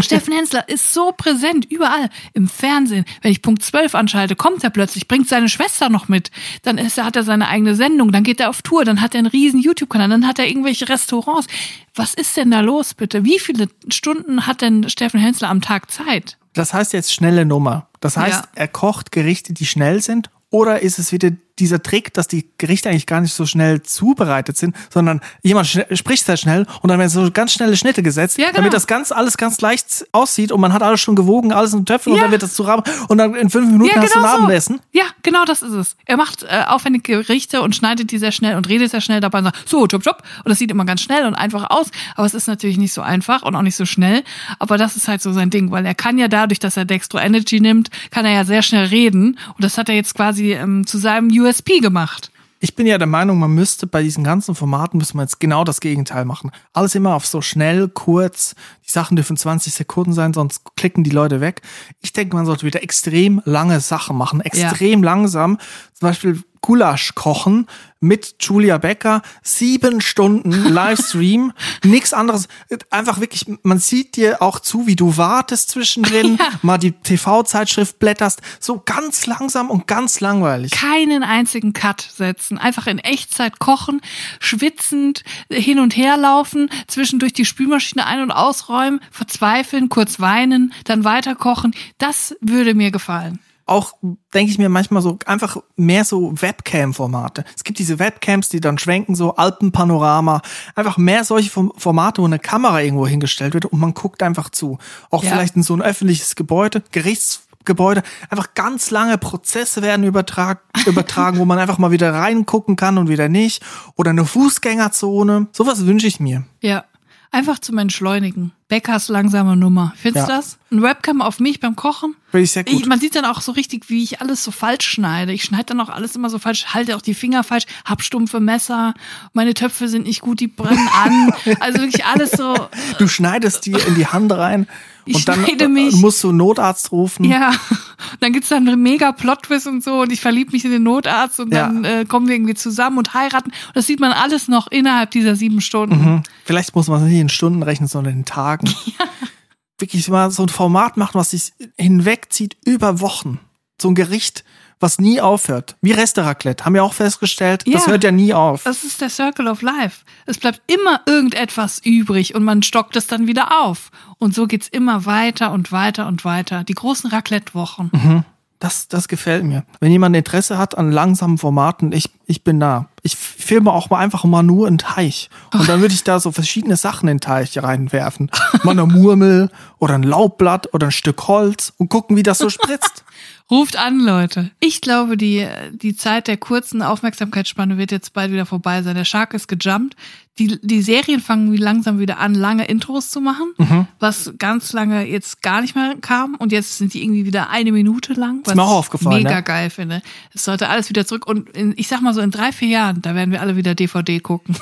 S2: Steffen Hensler ist so präsent überall im Fernsehen. Wenn ich Punkt 12 anschalte, kommt er plötzlich, bringt seine Schwester noch mit. Dann ist, er- hat er seine eigene Sendung, dann geht er auf Tour, dann hat er einen riesen YouTube-Kanal, dann hat er irgendwelche Restaurants. Was ist denn da los, bitte? Wie viele Stunden hat denn Steffen Hensler am Tag Zeit?
S3: Das heißt jetzt schnelle Nummer. Das heißt,
S2: Ja.
S3: er kocht Gerichte, die schnell sind. Oder ist es wieder dieser Trick, dass die Gerichte eigentlich gar nicht so schnell zubereitet sind, sondern jemand spricht sehr schnell und dann werden so ganz schnelle Schnitte gesetzt,
S2: Ja, genau.
S3: damit das ganz alles ganz leicht aussieht und man hat alles schon gewogen, alles in Töpfen und
S2: Ja.
S3: dann wird das zu Rahmen und dann in fünf Minuten hast du ein Abendessen.
S2: So. Ja, genau das ist es. Er macht äh, aufwendige Gerichte und schneidet die sehr schnell und redet sehr schnell dabei und sagt, so, chop, chop. Und das sieht immer ganz schnell und einfach aus. Aber es ist natürlich nicht so einfach und auch nicht so schnell. Aber das ist halt so sein Ding, weil er kann ja dadurch, dass er Dextro Energy nimmt, kann er ja sehr schnell reden. Und das hat er jetzt quasi ähm, zu seinem USP gemacht.
S3: Ich bin ja der Meinung, man müsste bei diesen ganzen Formaten müsste man jetzt genau das Gegenteil machen. Alles immer auf so schnell, kurz. Die Sachen dürfen 20 Sekunden sein, sonst klicken die Leute weg. Ich denke, man sollte wieder extrem lange Sachen machen, extrem langsam. Zum Beispiel Gulasch kochen mit Julia Becker, sieben Stunden Livestream, nichts anderes. Einfach wirklich, man sieht dir auch zu, wie du wartest zwischendrin,
S2: Ja.
S3: mal die TV-Zeitschrift blätterst, so ganz langsam und ganz langweilig.
S2: keinen einzigen Cut setzen. Einfach in Echtzeit kochen, schwitzend hin und her laufen, zwischendurch die Spülmaschine ein- und ausräumen, verzweifeln, kurz weinen, dann weiter kochen. Das würde mir gefallen.
S3: Auch denke ich mir manchmal so einfach mehr so Webcam-Formate. Es gibt diese Webcams, die dann schwenken, so Alpenpanorama, einfach mehr solche Form- Formate, wo eine Kamera irgendwo hingestellt wird und man guckt einfach zu. Auch
S2: Ja.
S3: vielleicht in so ein öffentliches Gebäude, Gerichtsgebäude, einfach ganz lange Prozesse werden übertragen, übertragen, wo man einfach mal wieder reingucken kann und wieder nicht. Oder eine Fußgängerzone. Sowas wünsche ich mir.
S2: Ja. Einfach zum Entschleunigen. Beckers langsame Nummer. Findest du
S3: Ja.
S2: das? Ein Webcam auf mich beim Kochen?
S3: Finde ich sehr gut.
S2: Ich, man sieht dann auch so richtig, wie ich alles so falsch schneide. Ich schneide dann auch alles immer so falsch, halte auch die Finger falsch, hab stumpfe Messer, meine Töpfe sind nicht gut, die brennen an. Also wirklich alles so,
S3: Du schneidest dir in die Hand rein
S2: Ich
S3: und dann äh, musst du einen Notarzt rufen.
S2: ja. Dann gibt's dann einen mega Plot-Twist und so und ich verlieb mich in den Notarzt und
S3: Ja.
S2: dann äh, kommen wir irgendwie zusammen und heiraten. Und das sieht man alles noch innerhalb dieser sieben Stunden.
S3: Hm. Vielleicht muss man es nicht in Stunden rechnen, sondern in Tagen. Wirklich mal so ein Format machen, was sich hinwegzieht über Wochen. So ein Gericht, was nie aufhört. Wie Reste-Raclette. Haben wir auch festgestellt. Das
S2: Ja.
S3: hört ja nie auf.
S2: Das ist der Circle of Life. Es bleibt immer irgendetwas übrig und man stockt es dann wieder auf. Und so geht's immer weiter und weiter und weiter. Die großen Raclette-Wochen.
S3: Das, das gefällt mir. Wenn jemand Interesse hat an langsamen Formaten, ich, ich bin da. Ich filme auch mal einfach mal nur einen Teich. Und dann würde ich da so verschiedene Sachen in den Teich reinwerfen. Mal eine Murmel oder ein Laubblatt oder ein Stück Holz und gucken, wie das so spritzt.
S2: Ruft an, Leute. Ich glaube, die, die Zeit der kurzen Aufmerksamkeitsspanne wird jetzt bald wieder vorbei sein. Der Shark ist gejumpt. Die, die Serien fangen wie langsam wieder an, lange Intros zu machen, was ganz lange jetzt gar nicht mehr kam. Und jetzt sind die irgendwie wieder eine Minute lang. Was
S3: mir auch
S2: ich
S3: aufgefallen,
S2: Mega
S3: ne?
S2: geil finde. Es sollte alles wieder zurück. Und in, ich sag mal so, in drei, vier Jahren, da werden wir alle wieder DVD gucken.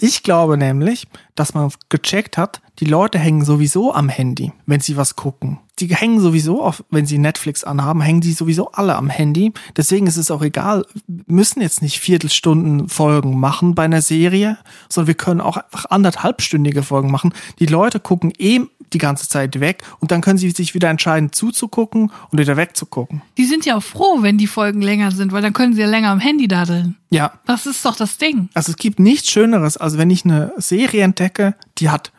S3: Ich glaube nämlich, dass man gecheckt hat, die Leute hängen sowieso am Handy, wenn sie was gucken. Die hängen sowieso auf, wenn sie Netflix anhaben, hängen die sowieso alle am Handy. Deswegen ist es auch egal, müssen jetzt nicht Viertelstunden Folgen machen bei einer Serie, sondern wir können auch einfach anderthalbstündige Folgen machen. Die Leute gucken eh die ganze Zeit weg und dann können sie sich wieder entscheiden, zuzugucken und wieder wegzugucken.
S2: Die sind ja auch froh, wenn die Folgen länger sind, weil dann können sie ja länger am Handy daddeln.
S3: Ja,
S2: Das ist doch das Ding.
S3: Also es gibt nichts Schöneres, als wenn ich eine Serie entdecke, die hat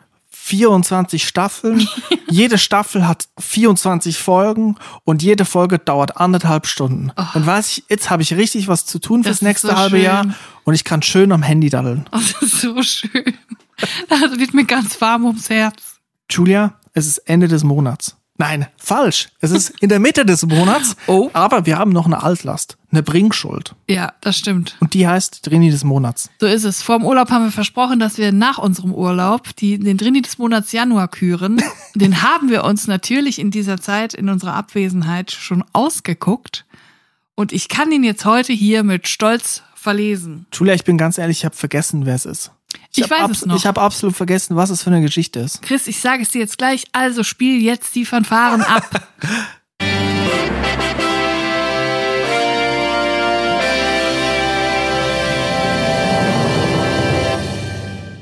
S3: 24 Staffeln. jede Staffel hat 24 Folgen und jede Folge dauert anderthalb Stunden. Dann weiß ich, jetzt habe ich richtig was zu tun
S2: Das
S3: fürs nächste
S2: so
S3: halbe
S2: schön.
S3: Jahr und ich kann schön am Handy daddeln.
S2: Das ist so schön. Das wird mir ganz warm ums Herz.
S3: Julia, es ist Ende des Monats. Nein, falsch. Es ist in der Mitte des Monats,
S2: Oh.
S3: aber wir haben noch eine Altlast, eine Bringschuld.
S2: Ja, das stimmt.
S3: Und die heißt Drini des Monats.
S2: So ist es. Vor dem Urlaub haben wir versprochen, dass wir nach unserem Urlaub die, den Drini des Monats Januar küren. Den haben wir uns natürlich in dieser Zeit, in unserer Abwesenheit schon ausgeguckt. Und ich kann ihn jetzt heute hier mit Stolz verlesen.
S3: Julia, ich bin ganz ehrlich, ich habe vergessen, wer es ist.
S2: Ich
S3: hab
S2: weiß es noch.
S3: Ich habe absolut vergessen, was es für eine Geschichte ist.
S2: Chris, ich sage es dir jetzt gleich. Also spiel jetzt die Fanfaren ab.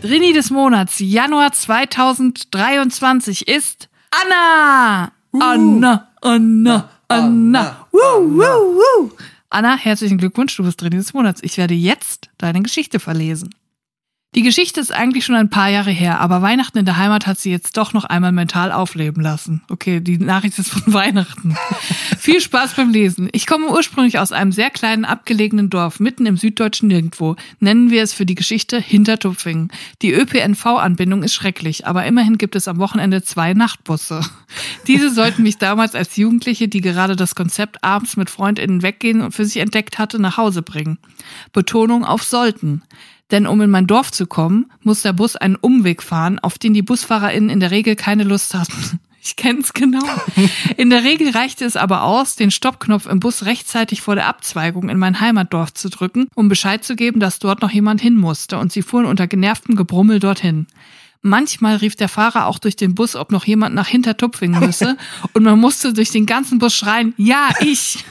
S2: Drini des Monats, Januar 2023 ist Anna. Anna, Anna, Anna. Woo, woo, woo. Anna, herzlichen Glückwunsch, du bist Drini des Monats. Ich werde jetzt deine Geschichte verlesen. Die Geschichte ist eigentlich schon ein paar Jahre her, aber Weihnachten in der Heimat hat sie jetzt doch noch einmal mental aufleben lassen. Okay, die Nachricht ist von Weihnachten. Viel Spaß beim Lesen. Ich komme ursprünglich aus einem sehr kleinen, abgelegenen Dorf, mitten im süddeutschen Nirgendwo. Nennen wir es für die Geschichte Hintertupfingen. Die ÖPNV-Anbindung ist schrecklich, aber immerhin gibt es am Wochenende zwei Nachtbusse. Diese sollten mich damals als Jugendliche, die gerade das Konzept abends mit FreundInnen weggehen und für sich entdeckt hatte, nach Hause bringen. Betonung auf sollten. Denn um in mein Dorf zu kommen, muss der Bus einen Umweg fahren, auf den die BusfahrerInnen in der Regel keine Lust hatten. Ich kenn's genau. In der Regel reichte es aber aus, den Stoppknopf im Bus rechtzeitig vor der Abzweigung in mein Heimatdorf zu drücken, um Bescheid zu geben, dass dort noch jemand hin musste, und sie fuhren unter genervtem Gebrummel dorthin. Manchmal rief der Fahrer auch durch den Bus, ob noch jemand nach Hintertupfingen müsse, und man musste durch den ganzen Bus schreien, ja, ich!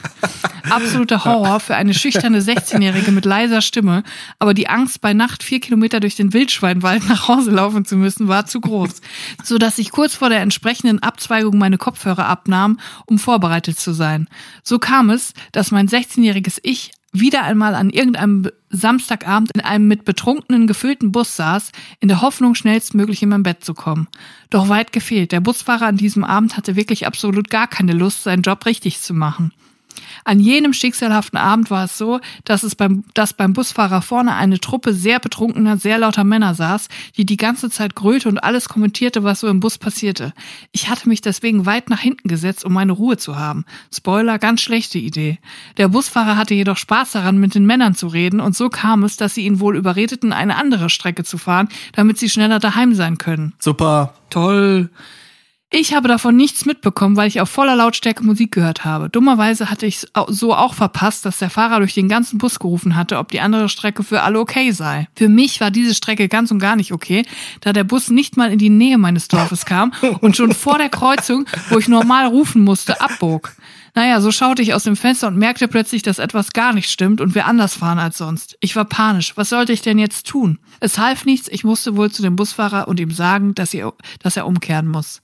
S2: Absoluter Horror für eine schüchterne 16-Jährige mit leiser Stimme, aber die Angst, bei Nacht vier Kilometer durch den Wildschweinwald nach Hause laufen zu müssen, war zu groß, so dass ich kurz vor der entsprechenden Abzweigung meine Kopfhörer abnahm, um vorbereitet zu sein. So kam es, dass mein 16-jähriges Ich wieder einmal an irgendeinem Samstagabend in einem mit Betrunkenen gefüllten Bus saß, in der Hoffnung, schnellstmöglich in mein Bett zu kommen. Doch weit gefehlt. Der Busfahrer an diesem Abend hatte wirklich absolut gar keine Lust, seinen Job richtig zu machen. An jenem schicksalhaften Abend war es so, dass es beim, dass beim Busfahrer vorne eine Truppe sehr betrunkener, sehr lauter Männer saß, die die ganze Zeit grölte und alles kommentierte, was so im Bus passierte. Ich hatte mich deswegen weit nach hinten gesetzt, um meine Ruhe zu haben. Spoiler, ganz schlechte Idee. Der Busfahrer hatte jedoch Spaß daran, mit den Männern zu reden und so kam es, dass sie ihn wohl überredeten, eine andere Strecke zu fahren, damit sie schneller daheim sein können.
S3: Super.
S2: Toll. Ich habe davon nichts mitbekommen, weil ich auf voller Lautstärke Musik gehört habe. Dummerweise hatte ich so auch verpasst, dass der Fahrer durch den ganzen Bus gerufen hatte, ob die andere Strecke für alle okay sei. Für mich war diese Strecke ganz und gar nicht okay, da der Bus nicht mal in die Nähe meines Dorfes kam und schon vor der Kreuzung, wo ich normal rufen musste, abbog. Naja, so schaute ich aus dem Fenster und merkte plötzlich, dass etwas gar nicht stimmt und wir anders fahren als sonst. Ich war panisch. Was sollte ich denn jetzt tun? Es half nichts. Ich musste wohl zu dem Busfahrer und ihm sagen, dass er, dass er umkehren muss.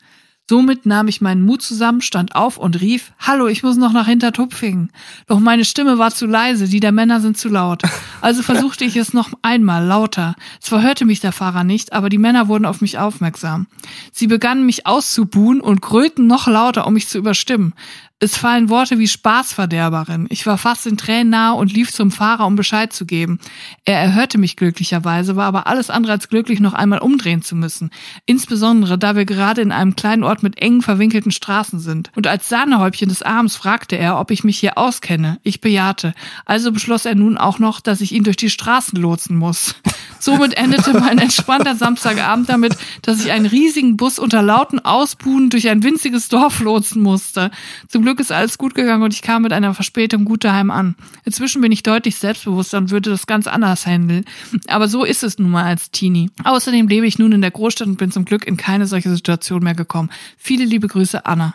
S2: Somit nahm ich meinen Mut zusammen, stand auf und rief, Hallo, ich muss noch nach Hintertupfingen. Doch meine Stimme war zu leise, die der Männer sind zu laut. Also versuchte ich es noch einmal lauter. Zwar hörte mich der Fahrer nicht, aber die Männer wurden auf mich aufmerksam. Sie begannen mich auszubuhen und grölten noch lauter, um mich zu überstimmen. Es fallen Worte wie Spaßverderberin. Ich war fast in Tränen nahe und lief zum Fahrer, um Bescheid zu geben. Er erhörte mich glücklicherweise, war aber alles andere als glücklich, noch einmal umdrehen zu müssen. Insbesondere, da wir gerade in einem kleinen Ort mit engen, verwinkelten Straßen sind. Und als Sahnehäubchen des Abends fragte er, ob ich mich hier auskenne. Ich bejahte. Also beschloss er nun auch noch, dass ich ihn durch die Straßen lotsen muss. Somit endete mein entspannter Samstagabend damit, dass ich einen riesigen Bus unter lauten Ausbuhen durch ein winziges Dorf lotsen musste. Zum Glück ist alles gut gegangen und ich kam mit einer Verspätung gut daheim an. Inzwischen bin ich deutlich selbstbewusster und würde das ganz anders handeln. Aber so ist es nun mal als Teenie. Außerdem lebe ich nun in der Großstadt und bin zum Glück in keine solche Situation mehr gekommen. Viele liebe Grüße, Anna.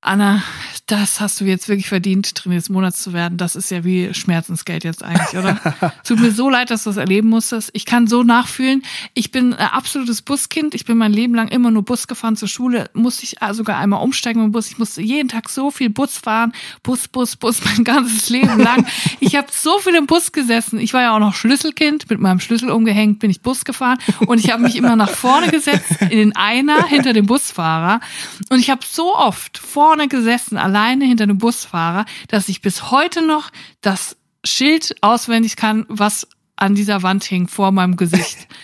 S2: Anna, das hast du jetzt wirklich verdient, Trainer des Monats zu werden. Das ist ja wie Schmerzensgeld jetzt eigentlich, oder? Tut mir so leid, dass du das erleben musstest. Ich kann so nachfühlen. Ich bin ein absolutes Buskind. Ich bin mein Leben lang immer nur Bus gefahren zur Schule. Musste ich sogar einmal umsteigen mit dem Bus. Ich musste jeden Tag so viel Bus fahren. Bus, Bus, Bus, mein ganzes Leben lang. Ich habe so viel im Bus gesessen. Ich war ja auch noch Schlüsselkind. Mit meinem Schlüssel umgehängt bin ich Bus gefahren. Und ich habe mich immer nach vorne gesetzt, in den Einer hinter dem Busfahrer. Und ich habe so oft vorne gesessen, allein alleine hinter einem Busfahrer, dass ich bis heute noch das Schild auswendig kann, was an dieser Wand hing vor meinem Gesicht.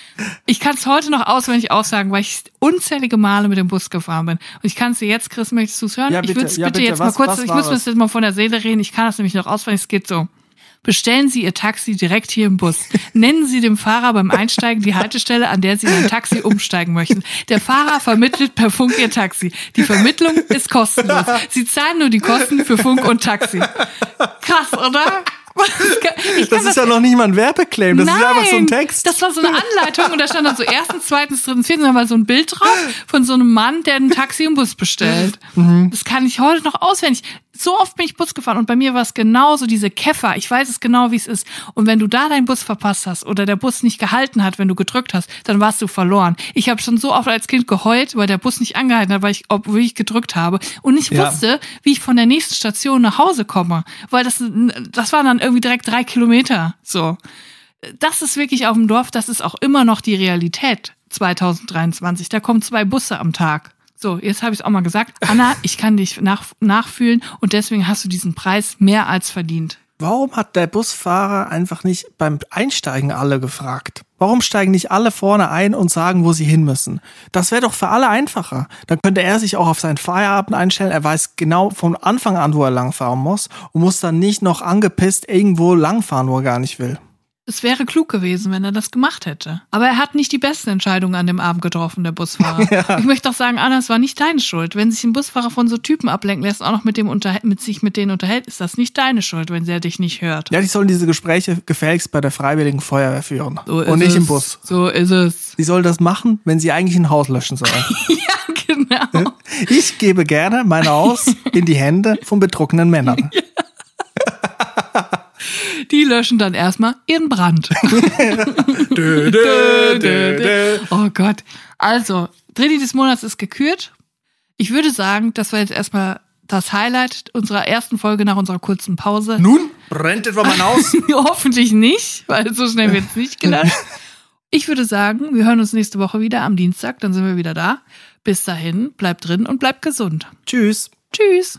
S2: Ich kann es heute noch auswendig aussagen, weil ich unzählige Male mit dem Bus gefahren bin. Und ich kann es dir jetzt, Chris, möchtest du es hören?
S3: Ja, bitte,
S2: ich würde es
S3: ja,
S2: bitte,
S3: bitte.
S2: jetzt
S3: Was-
S2: mal kurz, ich muss mir das jetzt mal von der Seele reden. Ich kann das nämlich noch auswendig. Es geht so. Bestellen Sie Ihr Taxi direkt hier im Bus. Nennen Sie dem Fahrer beim Einsteigen die Haltestelle, an der Sie in ein Taxi umsteigen möchten. Der Fahrer vermittelt per Funk Ihr Taxi. Die Vermittlung ist kostenlos. Sie zahlen nur die Kosten für Funk und Taxi. Krass, oder? Kann
S3: Das ist ja noch nicht mal ein Werbeclaim, das ist ja einfach so ein Text.
S2: das war so eine Anleitung und da stand dann so erstens, zweitens, drittens, viertens, da war so ein Bild drauf von so einem Mann, der ein Taxi im Bus bestellt.
S3: Mhm.
S2: Das kann ich heute noch auswendig. So oft bin ich Bus gefahren und bei mir war es genauso, diese Käfer. Ich weiß es genau, wie es ist. Und wenn du da deinen Bus verpasst hast oder der Bus nicht gehalten hat, wenn du gedrückt hast, dann warst du verloren. Ich habe schon so oft als Kind geheult, weil der Bus nicht angehalten hat, weil ich, obwohl ich gedrückt habe und nicht
S3: Ja.
S2: wusste, wie ich von der nächsten Station nach Hause komme. Weil das, das waren dann irgendwie direkt drei Kilometer. So das ist wirklich auf dem Dorf, das ist auch immer noch die Realität 2023. Da kommen zwei Busse am Tag. So, jetzt habe ich es auch mal gesagt. Anna, ich kann dich nach, nachfühlen und deswegen hast du diesen Preis mehr als verdient.
S3: Warum hat der Busfahrer einfach nicht beim Einsteigen alle gefragt? Warum steigen nicht alle vorne ein und sagen, wo sie hin müssen? Das wäre doch für alle einfacher. Dann könnte er sich auch auf seinen Feierabend einstellen. Er weiß genau von Anfang an, wo er langfahren muss und muss dann nicht noch angepisst irgendwo langfahren, wo er gar nicht will.
S2: Es wäre klug gewesen, wenn er das gemacht hätte. Aber er hat nicht die besten Entscheidungen an dem Abend getroffen, der Busfahrer. Ich möchte auch sagen, Anna, es war nicht deine Schuld. Wenn sich ein Busfahrer von so Typen ablenken lässt, auch noch mit dem mit sich mit denen unterhält, ist das nicht deine Schuld, wenn er dich nicht hört.
S3: Ja, die sollen diese Gespräche gefälligst bei der Freiwilligen Feuerwehr führen
S2: So ist
S3: und nicht
S2: es.
S3: im Bus.
S2: So ist es.
S3: Sie soll das machen, wenn sie eigentlich ein Haus löschen soll.
S2: Ja, genau.
S3: Ich gebe gerne mein Haus in die Hände von betrunkenen Männern.
S2: Die löschen dann erstmal ihren Brand.
S3: Dö, dö, dö.
S2: Oh Gott. Also, Drilli des Monats ist gekürt. Ich würde sagen, das war jetzt erstmal das Highlight unserer ersten Folge nach unserer kurzen Pause.
S3: Nun brennt etwa mein Haus.
S2: Hoffentlich nicht, weil so schnell wird es nicht gelöscht. Ich würde sagen, wir hören uns nächste Woche wieder am Dienstag, dann sind wir wieder da. Bis dahin, bleibt drin und bleibt gesund.
S3: Tschüss.
S2: Tschüss.